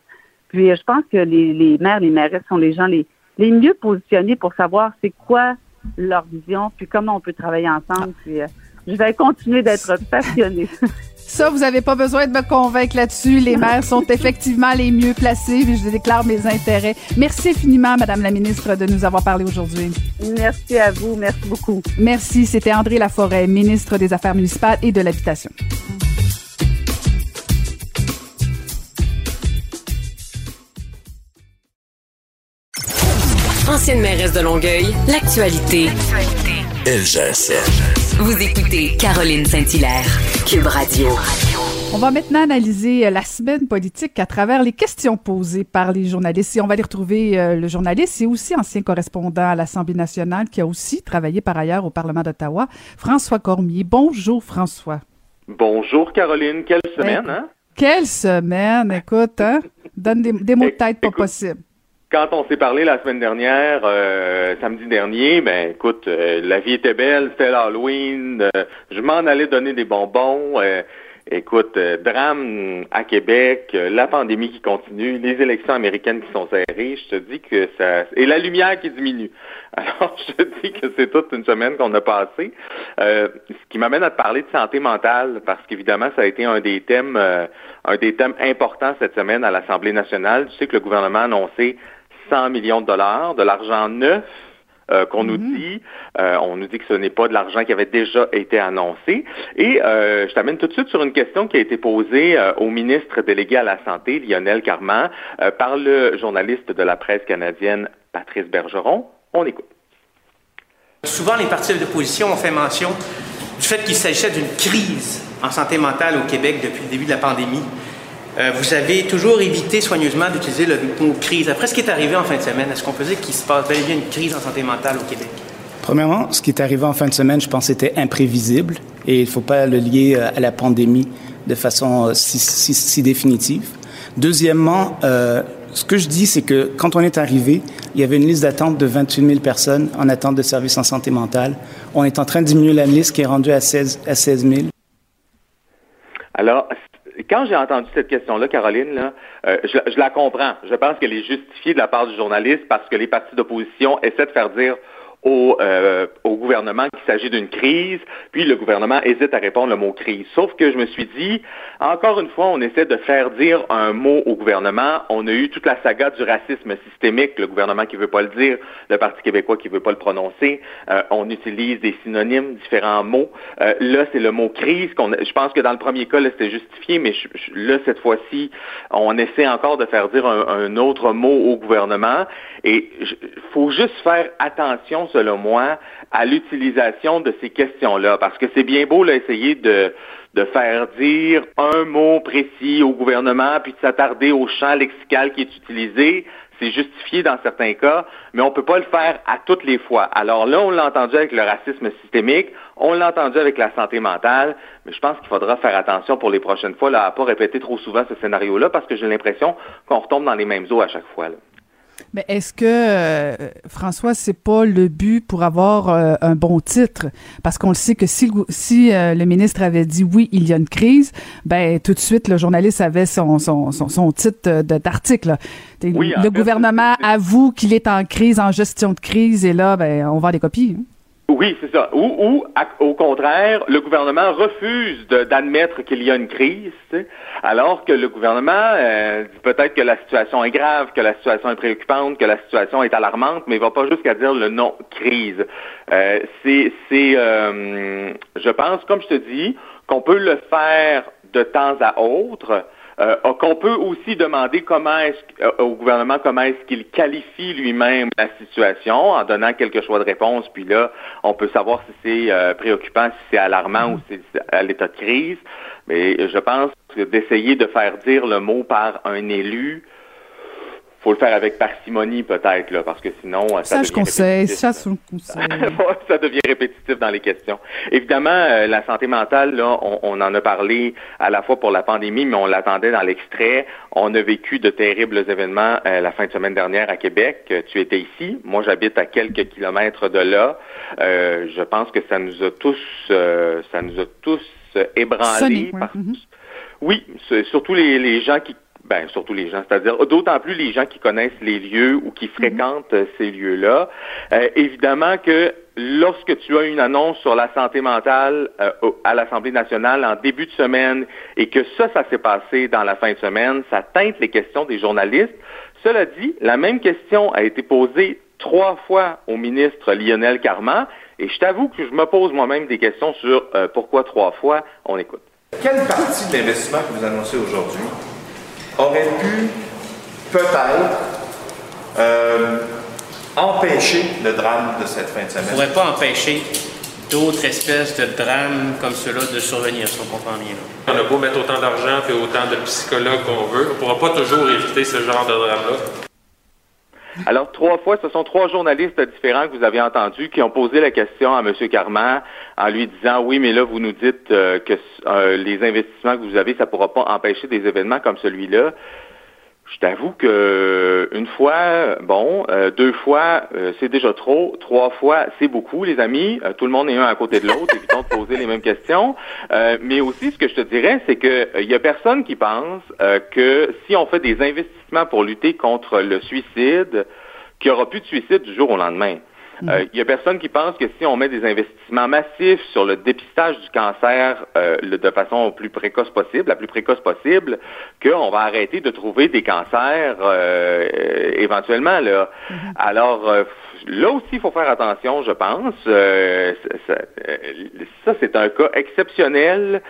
Puis, euh, je pense que les, les maires, les mairesses sont les gens les, les mieux positionnés pour savoir c'est quoi leur vision, puis comment on peut travailler ensemble. Puis, euh, je vais continuer d'être passionnée.
Ça, vous n'avez pas besoin de me convaincre là-dessus. Les maires sont effectivement les mieux placés. Je déclare mes intérêts. Merci infiniment, Madame la ministre, de nous avoir parlé aujourd'hui.
Merci à vous. Merci beaucoup.
Merci. C'était André Laforêt, ministre des Affaires municipales et de l'Habitation.
Ancienne mairesse de Longueuil, l'actualité.
LGSN.
Vous écoutez Caroline Saint-Hilaire, Cube Radio.
On va maintenant analyser euh, la semaine politique à travers les questions posées par les journalistes. Et on va aller retrouver euh, le journaliste et aussi ancien correspondant à l'Assemblée nationale qui a aussi travaillé par ailleurs au Parlement d'Ottawa, François Cormier. Bonjour François.
Bonjour Caroline, quelle semaine, hein?
Quelle semaine, écoute, hein? Donne des, mots de tête pas possible
quand on s'est parlé la semaine dernière, euh, samedi dernier, ben écoute, euh, la vie était belle, c'était l'Halloween, euh, je m'en allais donner des bonbons. écoute, drame à Québec, la pandémie qui continue, les élections américaines qui sont serrées, je te dis que ça... Et la lumière qui diminue. Alors, je te dis que c'est toute une semaine qu'on a passée. ce qui m'amène à te parler de santé mentale, parce qu'évidemment, ça a été un des thèmes un des thèmes importants cette semaine à l'Assemblée nationale. Tu sais que le gouvernement a annoncé 100 millions de dollars, de l'argent neuf euh, qu'on nous mhm. dit. Euh, on nous dit que ce n'est pas de l'argent qui avait déjà été annoncé. Et euh, je t'amène tout de suite sur une question qui a été posée au ministre délégué à la Santé, Lionel Carman, par le journaliste de la presse canadienne, Patrice Bergeron. On écoute.
Souvent, les partis d'opposition ont fait mention du fait qu'il s'agissait d'une crise en santé mentale au Québec depuis le début de la pandémie. Euh, vous avez toujours évité soigneusement d'utiliser le mot crise. Après ce qui est arrivé en fin de semaine, est-ce qu'on peut dire qu'il se passe bel et bien une crise en santé mentale au Québec?
Premièrement, ce qui est arrivé en fin de semaine, je pense, était imprévisible et il ne faut pas le lier euh, à la pandémie de façon euh, si, si, définitive. Deuxièmement, ce que je dis, c'est que quand on est arrivé, il y avait une liste d'attente de 28 000 personnes en attente de services en santé mentale. On est en train de diminuer la liste qui est rendue à 16, à 16 000.
Alors, quand j'ai entendu cette question-là, Caroline, là, euh, je, je, la comprends. Je pense qu'elle est justifiée de la part du journaliste parce que les partis d'opposition essaient de faire dire au, euh, au gouvernement qu'il s'agit d'une crise, puis le gouvernement hésite à répondre le mot crise. Sauf que je me suis dit, encore une fois, on essaie de faire dire un mot au gouvernement. On a eu toute la saga du racisme systémique, le gouvernement qui veut pas le dire, le Parti québécois qui veut pas le prononcer. Euh, on utilise des synonymes, différents mots. Euh, là, c'est le mot crise. qu'on Je pense que dans le premier cas, là, c'était justifié, mais là, cette fois-ci, on essaie encore de faire dire un, un autre mot au gouvernement. Et il faut juste faire attention selon moi, à l'utilisation de ces questions-là, parce que c'est bien beau d'essayer de, de faire dire un mot précis au gouvernement, puis de s'attarder au champ lexical qui est utilisé. C'est justifié dans certains cas, mais on ne peut pas le faire à toutes les fois. Alors là, on l'a entendu avec le racisme systémique, on l'a entendu avec la santé mentale, mais je pense qu'il faudra faire attention pour les prochaines fois là, à pas répéter trop souvent ce scénario-là, parce que j'ai l'impression qu'on retombe dans les mêmes eaux à chaque fois. Là.
Mais est-ce que euh, François, c'est pas le but pour avoir euh, un bon titre? Parce qu'on le sait que si, si euh, le ministre avait dit oui, il y a une crise, ben tout de suite le journaliste avait son son, son, titre d'article. le gouvernement avoue qu'il est en crise, en gestion de crise, et là, ben on va des copies. Hein.
Oui, c'est ça. Ou, au contraire, le gouvernement refuse d'admettre qu'il y a une crise, alors que le gouvernement euh, dit peut-être que la situation est grave, que la situation est préoccupante, que la situation est alarmante, mais il va pas jusqu'à dire le nom crise. Euh, c'est, euh, je pense, comme je te dis, qu'on peut le faire de temps à autre, euh, qu'on peut aussi demander comment est euh, au gouvernement comment est-ce qu'il qualifie lui-même la situation en donnant quelques choix de réponse. Puis là, on peut savoir si c'est euh, préoccupant, si c'est alarmant ou si c'est à l'état de crise. Mais je pense que d'essayer de faire dire le mot par un élu, faut le faire avec parcimonie peut-être là, parce que sinon
euh, ça, ça je conseille, ça, ça
devient répétitif dans les questions. Évidemment, euh, la santé mentale là, on, en a parlé à la fois pour la pandémie, mais on l'attendait dans l'extrait. On a vécu de terribles événements euh, la fin de semaine dernière à Québec. Tu étais ici, moi j'habite à quelques kilomètres de là. je pense que ça nous a tous, ça nous a tous ébranlés.
Mm-hmm.
Oui, surtout les, les gens qui Ben, surtout les gens, c'est-à-dire d'autant plus les gens qui connaissent les lieux ou qui fréquentent euh, ces lieux-là. Euh, évidemment que lorsque tu as une annonce sur la santé mentale euh, à l'Assemblée nationale en début de semaine et que ça, ça s'est passé dans la fin de semaine, ça teinte les questions des journalistes. Cela dit, la même question a été posée trois fois au ministre Lionel Carman et je t'avoue que je me pose moi-même des questions sur pourquoi trois fois. On écoute.
Quelle partie de l'investissement que vous annoncez aujourd'hui aurait pu peut-être euh, empêcher le drame de cette fin de semaine.
ne pourrait pas empêcher d'autres espèces de drames comme ceux-là de survenir, si on comprend bien.
On a beau mettre autant d'argent et autant de psychologues qu'on veut, on ne pourra pas toujours éviter ce genre de drame-là.
Alors, trois fois, ce sont trois journalistes différents que vous avez entendus qui ont posé la question à M. Carman en lui disant oui, mais là, vous nous dites euh, que euh, les investissements que vous avez, ça ne pourra pas empêcher des événements comme celui-là. Je t'avoue que une fois, bon, euh, deux fois, c'est déjà trop. Trois fois, c'est beaucoup, les amis. tout le monde est un à côté de l'autre. Évitons de poser les mêmes questions. mais aussi, ce que je te dirais, c'est que il y a personne qui pense que si on fait des investissements pour lutter contre le suicide, qu'il n'y aura plus de suicide du jour au lendemain. Il euh, n'y a personne qui pense que si on met des investissements massifs sur le dépistage du cancer euh, de façon plus précoce possible, la plus précoce possible, qu'on va arrêter de trouver des cancers euh, éventuellement. Là. Mm-hmm. Alors, là aussi, il faut faire attention, je pense. ça, c'est un cas exceptionnel,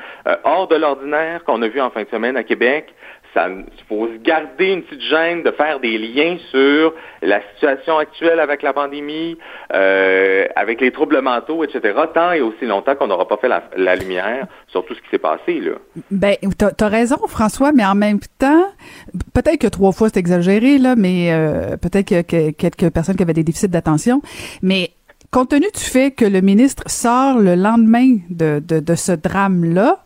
hors de l'ordinaire qu'on a vu en fin de semaine à Québec il faut se garder une petite gêne de faire des liens sur la situation actuelle avec la pandémie, euh, avec les troubles mentaux, etc., tant et aussi longtemps qu'on n'aura pas fait la, lumière sur tout ce qui s'est passé. Là.
Ben, t'as as raison, François, mais en même temps, peut-être que trois fois c'est exagéré, là, mais euh, peut-être que, quelques personnes qui avaient des déficits d'attention, mais compte tenu du fait que le ministre sort le lendemain de, de ce drame-là,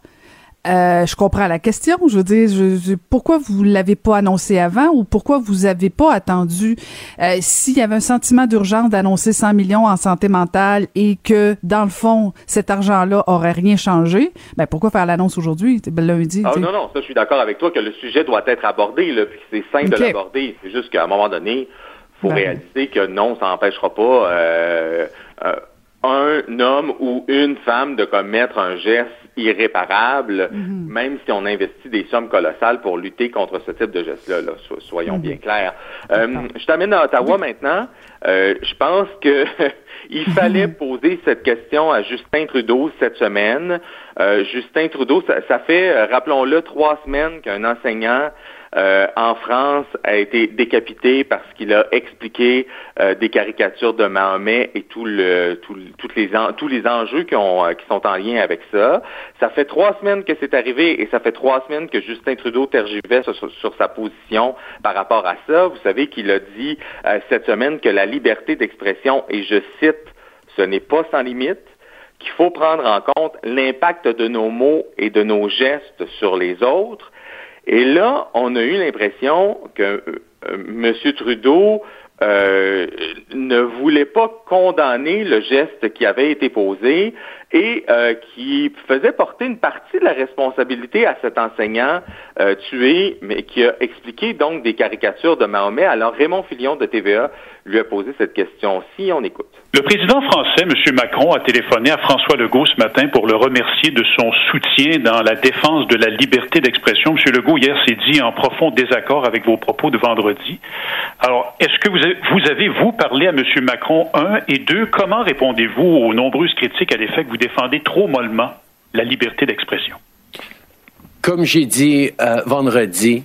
euh, je comprends la question. Je veux dire, je, pourquoi vous l'avez pas annoncé avant ou pourquoi vous avez pas attendu euh, s'il y avait un sentiment d'urgence d'annoncer 100 millions en santé mentale et que dans le fond cet argent-là aurait rien changé, ben pourquoi faire l'annonce aujourd'hui, lundi
ah, Non, non, ça, je suis d'accord avec toi que le sujet doit être abordé, là, puis c'est simple de l'aborder. C'est juste qu'à un moment donné, faut ben. réaliser que non, ça n'empêchera pas. Euh, un homme ou une femme de commettre un geste irréparable, mhm. même si on investit des sommes colossales pour lutter contre ce type de geste-là. soyons mhm. bien clairs. Euh, je t'amène à Ottawa maintenant. Euh, je pense que il fallait poser cette question à Justin Trudeau cette semaine. Euh, Justin Trudeau, ça fait, rappelons-le, trois semaines qu'un enseignant euh, en France a été décapité parce qu'il a expliqué euh, des caricatures de Mahomet et toutes les tous les enjeux qui, ont, euh, qui sont en lien avec ça. Ça fait trois semaines que c'est arrivé et ça fait trois semaines que Justin Trudeau tergivait sur, sur, sa position par rapport à ça. Vous savez qu'il a dit cette semaine que la liberté d'expression, et je cite, ce n'est pas sans limite, qu'il faut prendre en compte l'impact de nos mots et de nos gestes sur les autres et là, on a eu l'impression que euh, euh, M. Trudeau euh, ne voulait pas condamner le geste qui avait été posé et qui faisait porter une partie de la responsabilité à cet enseignant tué, mais qui a expliqué donc des caricatures de Mahomet. Alors Raymond Filion de TVA lui a posé cette question-ci. On écoute.
Le président français, M. Macron, a téléphoné à François Legault ce matin pour le remercier de son soutien dans la défense de la liberté d'expression. M. Legault, hier, s'est dit en profond désaccord avec vos propos de vendredi. Alors, est-ce que vous avez, vous avez, vous, parlé à M. Macron, un, et deux, comment répondez-vous aux nombreuses critiques à l'effet que vous défendez trop mollement la liberté d'expression?
Comme j'ai dit euh, vendredi,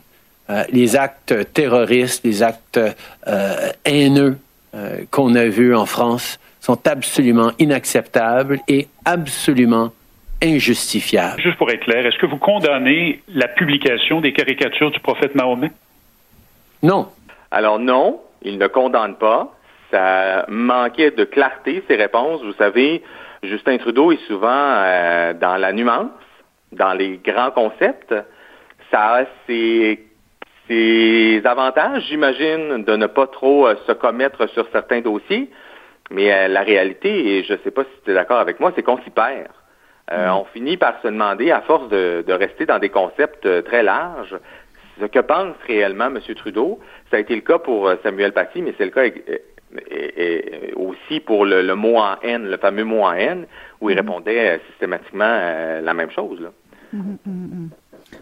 euh, les actes terroristes, les actes euh, haineux euh, qu'on a vus en France sont absolument inacceptables et absolument injustifiables.
Juste pour être clair, est-ce que vous condamnez la publication des caricatures du prophète Mahomet?
Non.
Alors non, il ne condamne pas. Ça manquait de clarté, ces réponses. Vous savez, Justin Trudeau est souvent dans la nuance, dans les grands concepts. Ça a ses ses avantages, j'imagine, de ne pas trop euh, se commettre sur certains dossiers, mais euh, la réalité, et je ne sais pas si tu es d'accord avec moi, c'est qu'on s'y perd. Euh, mm. On finit par se demander, à force de, rester dans des concepts très larges, ce que pense réellement M. Trudeau. Ça a été le cas pour Samuel Paty, mais c'est le cas et, aussi pour le, mot en haine, le fameux mot en haine, où il mm-hmm. répondait systématiquement la même chose. Là.
Mm-hmm,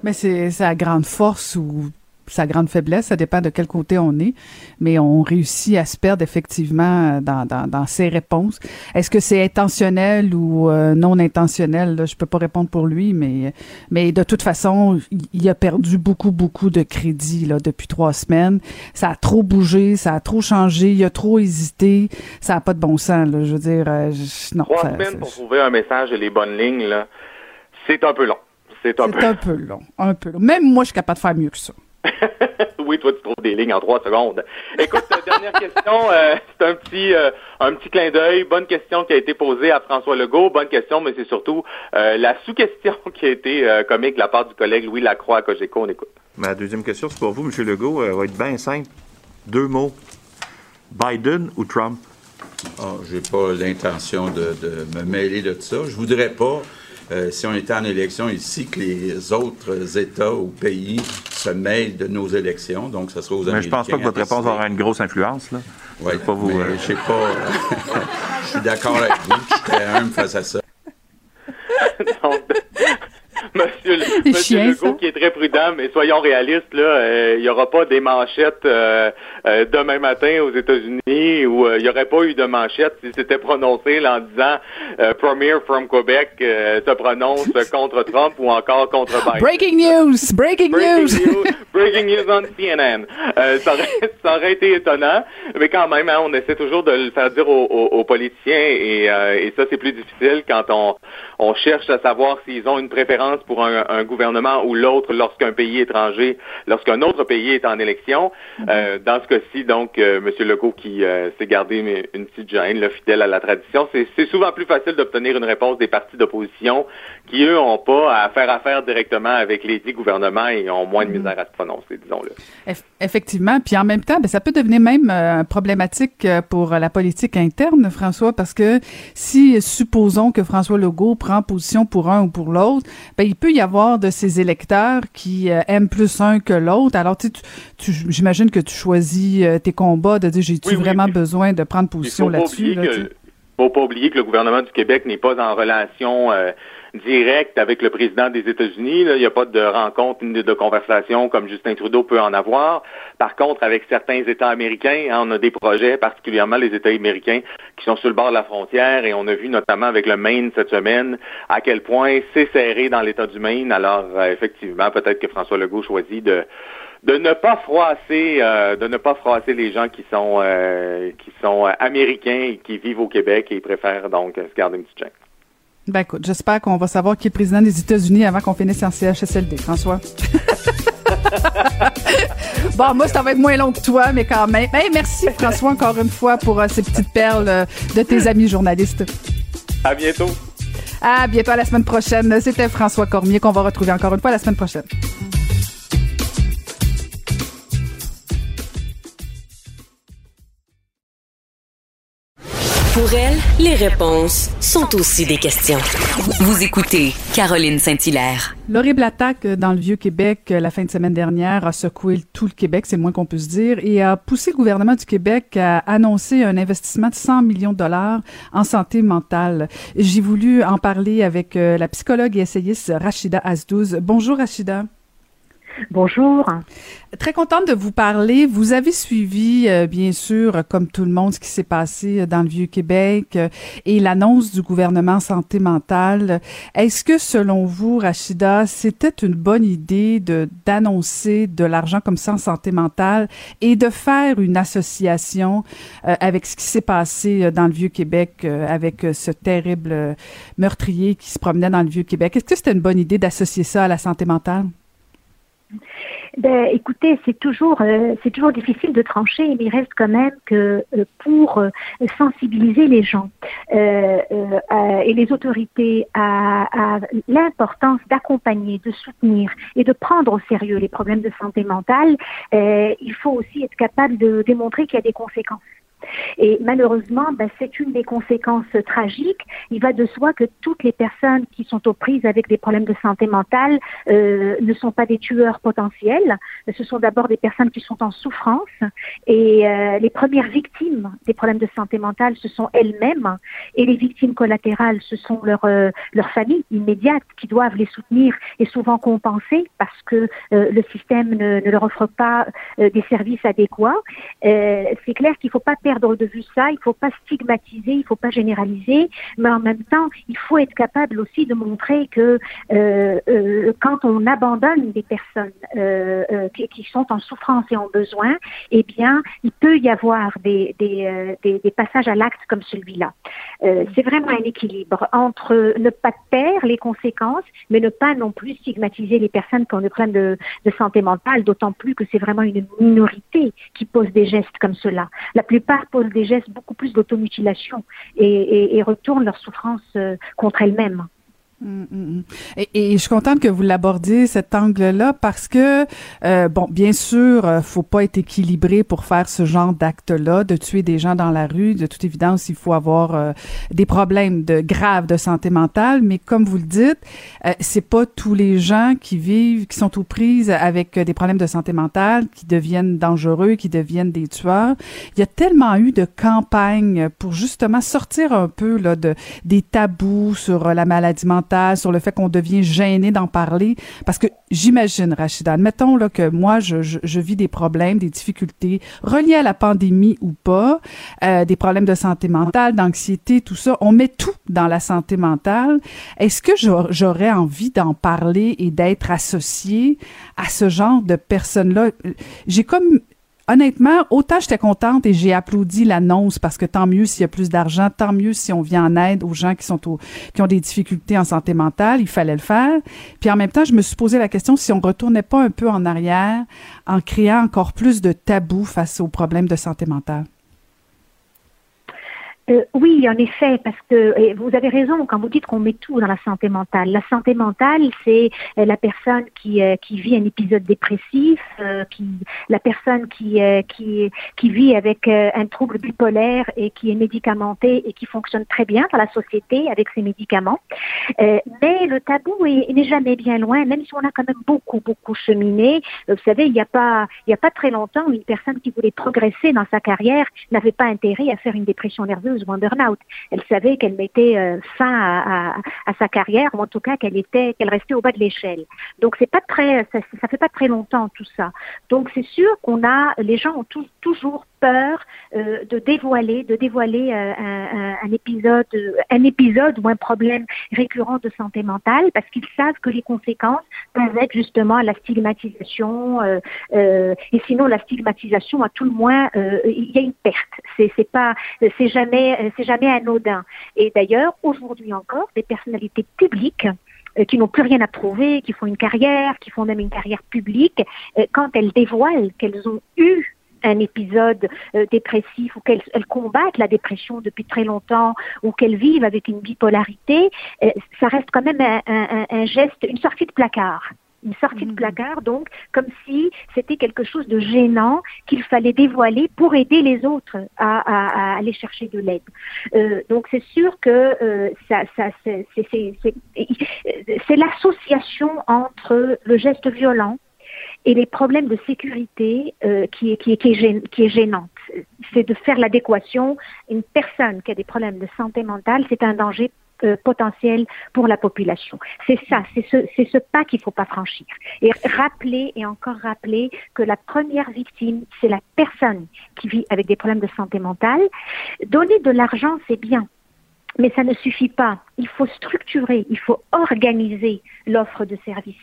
mais c'est sa grande force ou sa grande faiblesse, ça dépend de quel côté on est, mais on réussit à se perdre effectivement dans, dans, dans ses réponses. Est-ce que c'est intentionnel ou euh, non intentionnel? Là, je peux pas répondre pour lui, mais, mais de toute façon, il a perdu beaucoup, beaucoup de crédit là, depuis trois semaines. Ça a trop bougé, ça a trop changé, il a trop hésité. Ça n'a pas de bon sens. Là, je veux dire, euh, non.
Trois semaines pour trouver un message et les bonnes lignes, là, c'est un peu long. C'est un,
un, peu long. Un peu long. Même moi, je suis capable de faire mieux que ça.
oui, toi, tu trouves des lignes en trois secondes. Écoute, dernière question, euh, c'est un petit euh, un petit clin d'œil. Bonne question qui a été posée à François Legault. Bonne question, mais c'est surtout euh, la sous-question qui a été comique de la part du collègue Louis Lacroix à Cogeco. On écoute.
Ma deuxième question, c'est pour vous, M. Legault. Elle va être bien simple. Deux mots. Biden ou Trump?
Oh, j'ai pas l'intention de, de, me mêler de ça. Je voudrais pas euh, si on était en élection ici, que les autres États ou pays se mêlent de nos élections. Donc, ça serait aux
Mais je pense pas que votre réponse aura une grosse influence, là.
Oui, pas vous. Euh, je sais pas. je suis d'accord avec vous. Je suis très humble face à ça.
Monsieur, Monsieur Legault qui est très prudent, mais soyons réalistes, là, euh, il n'y aura pas des manchettes euh, euh, demain matin aux États-Unis où il n'y aurait pas eu de manchettes si c'était prononcé là, en disant Premier from Quebec se prononce contre Trump ou encore contre Biden.
Breaking news! Breaking, news!
breaking news on CNN. Ça aurait, ça, aurait, été étonnant, mais quand même, hein, on essaie toujours de le faire dire aux, aux, politiciens et, et ça, c'est plus difficile quand on, on cherche à savoir s'ils ont une préférence pour un, gouvernement ou l'autre lorsqu'un pays étranger, lorsqu'un autre pays est en élection. Mhm. Euh, dans ce cas-ci, donc, euh, M. Legault qui euh, s'est gardé une petite gêne, le fidèle à la tradition, c'est souvent plus facile d'obtenir une réponse des partis d'opposition qui, eux, n'ont pas à faire affaire directement avec les dix gouvernements et ont moins de mhm. misère à se prononcer, disons-le.
Effectivement. Puis en même temps, ben, ça peut devenir même problématique pour la politique interne, François, parce que si, supposons que François Legault prend position pour un ou pour l'autre, ben, il peut y avoir de ces électeurs qui euh, aiment plus un que l'autre. Alors, tu, tu j'imagine que tu choisis euh, tes combats de dire j'ai-tu vraiment besoin de prendre position là-dessus.
Faut pas oublier que le gouvernement du Québec n'est pas en relation euh, direct avec le président des États-Unis. Il n'y a pas de rencontre ni de conversation comme Justin Trudeau peut en avoir. Par contre, avec certains États américains, hein, on a des projets, particulièrement les États américains, qui sont sur le bord de la frontière et on a vu notamment avec le Maine cette semaine à quel point c'est serré dans l'État du Maine. Alors, euh, effectivement, peut-être que François Legault choisit de de ne pas froisser euh, de ne pas froisser les gens qui sont euh, qui sont américains et qui vivent au Québec et préfèrent donc se garder une petite chaîne.
Ben écoute, j'espère qu'on va savoir qui est le président des États-Unis avant qu'on finisse en CHSLD, François? bon, moi, ça va être moins long que toi, mais quand même. Hey, merci, François, encore une fois, pour euh, ces petites perles euh, de tes amis journalistes.
À bientôt.
À bientôt, à la semaine prochaine. C'était François Cormier qu'on va retrouver encore une fois la semaine prochaine.
Pour elle, les réponses sont aussi des questions. Vous écoutez Caroline Saint-Hilaire.
L'horrible attaque dans le Vieux-Québec euh, la fin de semaine dernière a secoué tout le Québec, c'est le moins qu'on puisse dire, et a poussé le gouvernement du Québec à annoncer un investissement de 100 millions de dollars en santé mentale. J'ai voulu en parler avec euh, la psychologue et essayiste Rachida Azdouz. Bonjour Rachida.
Bonjour.
Très contente de vous parler. Vous avez suivi, euh, bien sûr, comme tout le monde, ce qui s'est passé dans le Vieux-Québec euh, et l'annonce du gouvernement santé mentale. Est-ce que, selon vous, Rachida, c'était une bonne idée d'annoncer de l'argent comme ça en santé mentale et de faire une association euh, avec ce qui s'est passé dans le Vieux-Québec avec ce terrible meurtrier qui se promenait dans le Vieux-Québec? Est-ce que c'était une bonne idée d'associer ça à la santé mentale?
Ben, écoutez, c'est toujours, euh, c'est toujours difficile de trancher, mais il reste quand même que euh, pour euh, sensibiliser les gens et les autorités à, à l'importance d'accompagner, de soutenir et de prendre au sérieux les problèmes de santé mentale, il faut aussi être capable de démontrer qu'il y a des conséquences. Et malheureusement, ben, c'est une des conséquences tragiques. Il va de soi que toutes les personnes qui sont aux prises avec des problèmes de santé mentale euh, ne sont pas des tueurs potentiels. Ce sont d'abord des personnes qui sont en souffrance. Et euh, les premières victimes des problèmes de santé mentale, ce sont elles-mêmes. Et les victimes collatérales, ce sont leurs euh, familles immédiates qui doivent les soutenir et souvent compenser parce que le système ne, leur offre pas des services adéquats. c'est clair qu'il ne faut pas de vue ça, il ne faut pas stigmatiser, il ne faut pas généraliser, mais en même temps, il faut être capable aussi de montrer que quand on abandonne des personnes qui, qui, sont en souffrance et en besoin, eh bien, il peut y avoir des, des, passages à l'acte comme celui-là. c'est vraiment un équilibre entre ne pas taire les conséquences, mais ne pas non plus stigmatiser les personnes qui ont des problèmes de, de santé mentale, d'autant plus que c'est vraiment une minorité qui pose des gestes comme cela. La plupart posent des gestes beaucoup plus d'automutilation et, et, et, leur souffrance euh, contre elles-mêmes.
Mm, mm, mm. Et, je suis contente que vous l'abordiez cet angle-là parce que euh, bon, bien sûr, euh, faut pas être équilibré pour faire ce genre d'acte-là, de tuer des gens dans la rue. De toute évidence, il faut avoir euh, des problèmes de graves de santé mentale, mais comme vous le dites, c'est pas tous les gens qui vivent, qui sont aux prises avec des problèmes de santé mentale, qui deviennent dangereux, qui deviennent des tueurs. Il y a tellement eu de campagnes pour justement sortir un peu là de des tabous sur la maladie mentale sur le fait qu'on devient gêné d'en parler. Parce que j'imagine, Rachida, admettons là, que moi, je, je, vis des problèmes, des difficultés reliées à la pandémie ou pas, euh, des problèmes de santé mentale, d'anxiété, tout ça. On met tout dans la santé mentale. Est-ce que j'aurais envie d'en parler et d'être associé à ce genre de personnes-là? J'ai comme honnêtement, autant j'étais contente et j'ai applaudi l'annonce parce que tant mieux s'il y a plus d'argent, tant mieux si on vient en aide aux gens qui sont au, qui ont des difficultés en santé mentale, il fallait le faire. Puis en même temps, je me suis posé la question si on retournait pas un peu en arrière en créant encore plus de tabous face aux problèmes de santé mentale.
Euh, oui, en effet, parce que vous avez raison quand vous dites qu'on met tout dans la santé mentale. La santé mentale, c'est euh, la personne qui, euh, qui vit un épisode dépressif, qui, la personne qui, qui, qui vit avec un trouble bipolaire et qui est médicamentée et qui fonctionne très bien dans la société avec ses médicaments. mais le tabou n'est jamais bien loin, même si on a quand même beaucoup, beaucoup cheminé. Vous savez, il n'y a pas, il n'y a pas très longtemps, une personne qui voulait progresser dans sa carrière n'avait pas intérêt à faire une dépression nerveuse ou un burn-out. Elle savait qu'elle mettait euh, fin à, sa carrière, ou en tout cas qu'elle était, qu'elle restait au bas de l'échelle. Donc c'est pas très, ça, ça fait pas très longtemps tout ça. Donc c'est sûr qu'on a, les gens ont toujours peur euh, de dévoiler, de dévoiler euh, un, épisode, un épisode ou un problème récurrent de santé mentale, parce qu'ils savent que les conséquences peuvent être justement la stigmatisation, et sinon la stigmatisation, à tout le moins, il y a une perte. C'est pas, c'est jamais, c'est jamais anodin. Et d'ailleurs, aujourd'hui encore, des personnalités publiques qui n'ont plus rien à prouver, qui font une carrière, qui font même une carrière publique, quand elles dévoilent qu'elles ont eu un épisode euh, dépressif ou qu'elles combattent la dépression depuis très longtemps ou qu'elles vivent avec une bipolarité, euh, ça reste quand même un, geste, une sortie de placard. Une sortie de placard, donc, comme si c'était quelque chose de gênant qu'il fallait dévoiler pour aider les autres à, à, à aller chercher de l'aide. Euh, donc, c'est sûr que euh, ça, ça c'est l'association entre le geste violent, et les problèmes de sécurité euh, qui, qui, qui, est qui est gênante. C'est de faire l'adéquation. Une personne qui a des problèmes de santé mentale, c'est un danger euh, potentiel pour la population. C'est ça, c'est ce, ce pas qu'il faut pas franchir. Et rappeler et encore rappeler que la première victime, c'est la personne qui vit avec des problèmes de santé mentale. Donner de l'argent, c'est bien. Mais ça ne suffit pas. Il faut structurer, il faut organiser l'offre de services.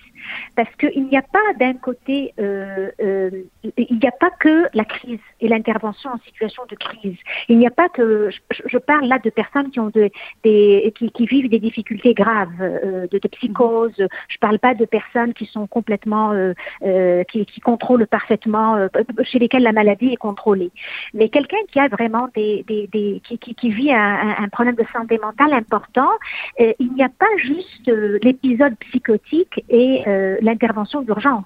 Parce qu'il n'y a pas d'un côté, euh, euh, il n'y a pas que la crise et l'intervention en situation de crise. Il n'y a pas que, je, je, parle là de personnes qui ont de, des, qui, qui vivent des difficultés graves, euh, de, de, psychose. Je parle pas de personnes qui sont complètement, euh, euh, qui, qui, contrôlent parfaitement, chez lesquelles la maladie est contrôlée. Mais quelqu'un qui a vraiment des, des, des qui, qui, vit un, un, problème de santé mentale important, il n'y a pas juste l'épisode psychotique et euh, l'intervention d'urgence.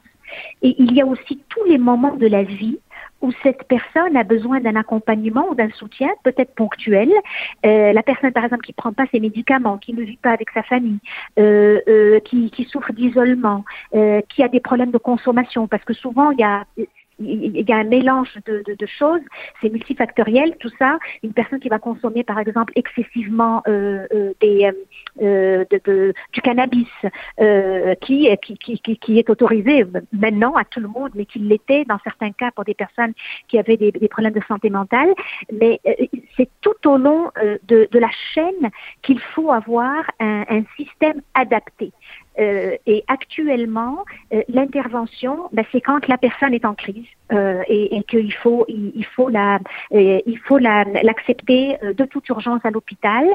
Et il y a aussi tous les moments de la vie où cette personne a besoin d'un accompagnement ou d'un soutien, peut-être ponctuel. Euh, la personne, par exemple, qui prend pas ses médicaments, qui ne vit pas avec sa famille, euh, euh, qui, souffre d'isolement, euh, qui a des problèmes de consommation, parce que souvent il y a il y a un mélange de, choses, c'est multifactoriel, tout ça. Une personne qui va consommer, par exemple, excessivement euh, euh, des, euh, du cannabis, qui, est autorisé maintenant à tout le monde, mais qui l'était dans certains cas pour des personnes qui avaient des, problèmes de santé mentale. Mais c'est tout au long de, la chaîne qu'il faut avoir un système adapté. Euh, et actuellement, euh, l'intervention, ben, c'est quand la personne est en crise euh, et, et qu'il faut, il, faut la, euh, il faut la, l'accepter euh, de toute urgence à l'hôpital.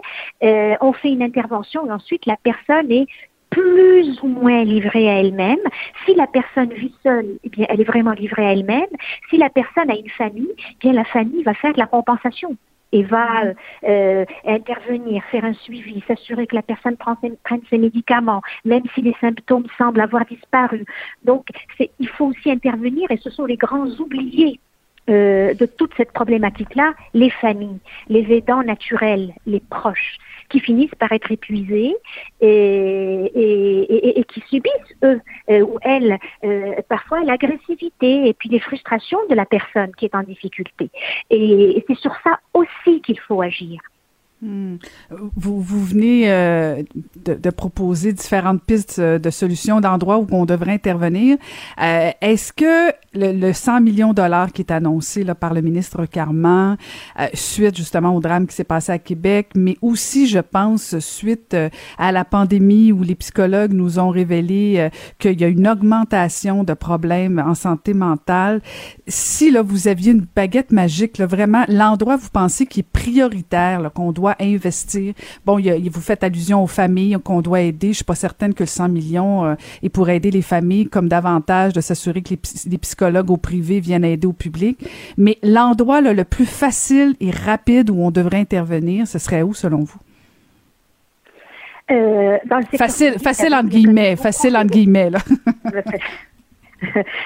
on fait une intervention et ensuite la personne est plus ou moins livrée à elle-même. Si la personne vit seule, eh bien, elle est vraiment livrée à elle-même. Si la personne a une famille, eh bien, la famille va faire de la compensation et va euh, intervenir, faire un suivi, s'assurer que la personne prend prenne ses médicaments, même si les symptômes semblent avoir disparu. Donc, il faut aussi intervenir et ce sont les grands oubliés euh, de toute cette problématique-là, les familles, les aidants naturels, les proches qui finissent par être épuisés et, qui subissent, eux euh, ou elles, euh, parfois l'agressivité et puis les frustrations de la personne qui est en difficulté. Et, c'est sur ça aussi qu'il faut agir.
Hmm. Vous, venez euh, de, proposer différentes pistes de solutions d'endroits où on devrait intervenir. Euh, Est-ce que le, le, 100 millions de dollars qui est annoncé par le ministre Carman, euh, suite justement au drame qui s'est passé à Québec, mais aussi, je pense, suite euh, à la pandémie où les psychologues nous ont révélé euh, qu'il y a une augmentation de problèmes en santé mentale, si là, vous aviez une baguette magique, vraiment, l'endroit, vous pensez qui est prioritaire, qu'on doit investir. Bon, il vous faites allusion aux familles qu'on doit aider. Je suis pas certaine que le 100 millions euh, est pour aider les familles comme davantage de s'assurer que les, les, psychologues au privé viennent aider au public. Mais l'endroit le plus facile et rapide où on devrait intervenir, ce serait où selon vous?
Euh, dans le
facile, facile entre guillemets, facile entre guillemets là.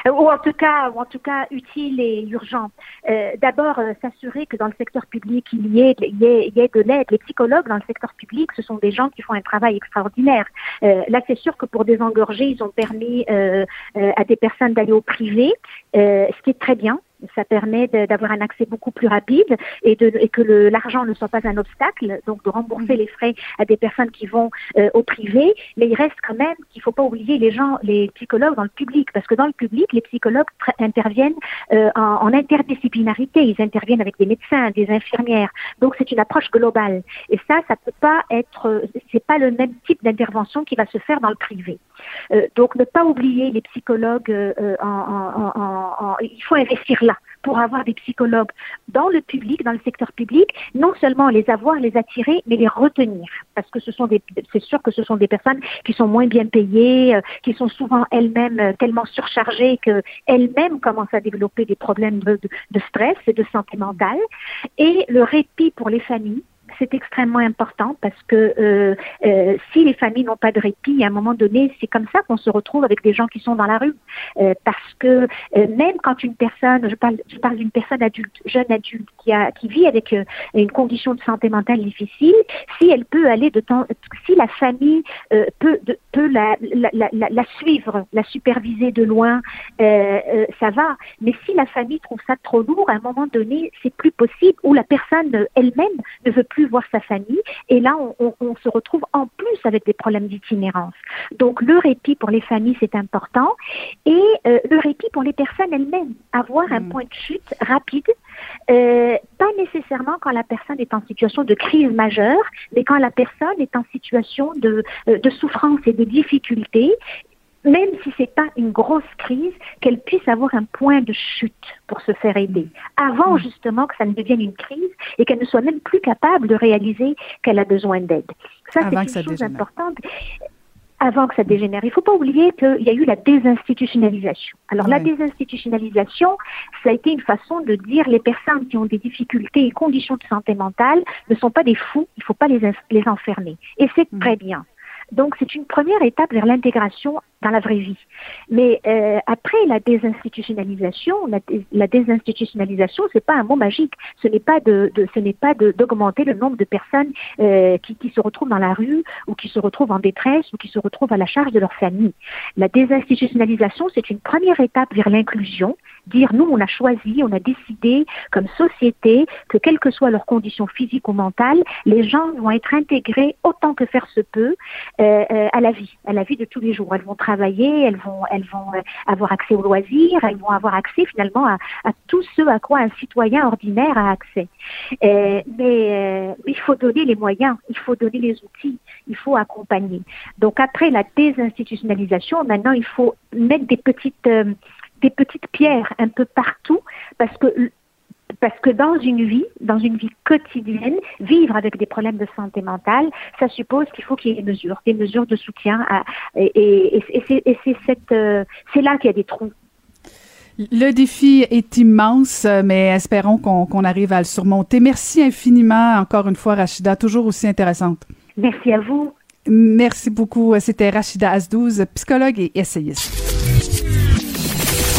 Ou en tout cas, ou en tout cas utile et urgent. Euh, D'abord, euh, s'assurer que dans le secteur public il y ait, de l'aide. Les psychologues dans le secteur public, ce sont des gens qui font un travail extraordinaire. Euh, là, c'est sûr que pour désengorger, ils ont permis euh, euh, à des personnes d'aller au privé, ce qui est très bien ça permet d'avoir un accès beaucoup plus rapide et, de, et que l'argent ne soit pas un obstacle, donc de rembourser les frais à des personnes qui vont euh, au privé. Mais il reste quand même qu'il ne faut pas oublier les gens, les psychologues dans le public, parce que dans le public, les psychologues interviennent euh, en, en, interdisciplinarité. Ils interviennent avec des médecins, des infirmières. Donc c'est une approche globale. Et ça, ça peut pas être, c'est pas le même type d'intervention qui va se faire dans le privé. Euh, donc ne pas oublier les psychologues. Euh, en, en, il faut investir là pour avoir des psychologues dans le public, dans le secteur public, non seulement les avoir, les attirer, mais les retenir. Parce que ce sont des, c'est sûr que ce sont des personnes qui sont moins bien payées, euh, qui sont souvent elles-mêmes euh, tellement surchargées qu'elles-mêmes commencent à développer des problèmes de, stress et de santé mentale. Et le répit pour les familles, c'est extrêmement important parce que euh, euh, si les familles n'ont pas de répit, à un moment donné, c'est comme ça qu'on se retrouve avec des gens qui sont dans la rue. Euh, parce que même quand une personne, je parle, je parle d'une personne adulte, jeune adulte, qui, a, qui vit avec une condition de santé mentale difficile, si elle peut aller de temps, si la famille peut, peut la, la, la, la, suivre, la superviser de loin, ça va. Mais si la famille trouve ça trop lourd, à un moment donné, c'est plus possible ou la personne elle-même ne veut plus voir sa famille. Et là, on, on, on se retrouve en plus avec des problèmes d'itinérance. Donc, le répit pour les familles, c'est important. Et euh, le répit pour les personnes elles-mêmes. Avoir mmh. un point de chute rapide, euh, pas nécessairement quand la personne est en situation de crise majeure, mais quand la personne est en situation de, euh, de souffrance et de difficulté même si c'est pas une grosse crise, qu'elle puisse avoir un point de chute pour se faire aider, avant justement que ça ne devienne une crise et qu'elle ne soit même plus capable de réaliser qu'elle a besoin d'aide. Ça, c'est une chose dégénère. importante avant que ça dégénère. Il ne faut pas oublier qu'il y a eu la désinstitutionnalisation. Alors oui. la désinstitutionnalisation, ça a été une façon de dire les personnes qui ont des difficultés et conditions de santé mentale ne sont pas des fous, il ne faut pas les, les enfermer. Et c'est mmh. très bien. Donc, c'est une première étape vers l'intégration dans la vraie vie. Mais euh, après la désinstitutionnalisation, la, désinstitutionnalisation, c'est pas un mot magique. Ce n'est pas de, de ce n'est pas d'augmenter le nombre de personnes euh, qui, qui se retrouvent dans la rue ou qui se retrouvent en détresse ou qui se retrouvent à la charge de leur famille. La désinstitutionnalisation, c'est une première étape vers l'inclusion. Dire nous, on a choisi, on a décidé comme société que quelles que soient leurs conditions physiques ou mentales, les gens vont être intégrés autant que faire se peut euh, euh, à la vie, à la vie de tous les jours. Elles vont travailler, elles vont, elles vont euh, avoir accès aux loisirs, elles vont avoir accès finalement à, à tout ce à quoi un citoyen ordinaire a accès. Euh, mais il faut donner les moyens, il faut donner les outils, il faut accompagner. Donc après la désinstitutionnalisation, maintenant il faut mettre des petites des petites pierres un peu partout parce que parce que dans une vie, dans une vie quotidienne, vivre avec des problèmes de santé mentale, ça suppose qu'il faut qu'il y ait des mesures, des mesures de soutien. À, et, et, et c'est cette, euh, c'est là qu'il y a des trous.
Le défi est immense, mais espérons qu'on arrive à le surmonter. Merci infiniment, encore une fois, Rachida, toujours aussi intéressante.
Merci à vous.
Merci beaucoup. C'était Rachida Asdouz, psychologue et essayiste.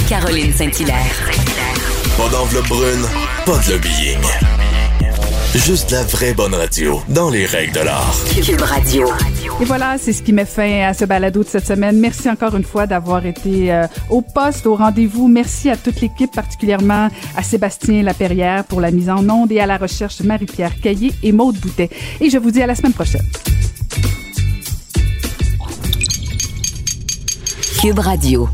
Caroline Saint-Hilaire.
Pas d'enveloppe brune, pas de lobbying. Juste la vraie bonne radio, dans les règles de l'art.
Cube Radio.
Et voilà, c'est ce qui met fin à ce balado de cette semaine. Merci encore une fois d'avoir été euh, au poste, au rendez-vous. Merci à toute l'équipe, particulièrement à Sébastien Laperrière pour la mise en onde et à la recherche Marie-Pierre Caillé et Maude Boutet. Et je vous dis à la semaine prochaine.
Cube Radio.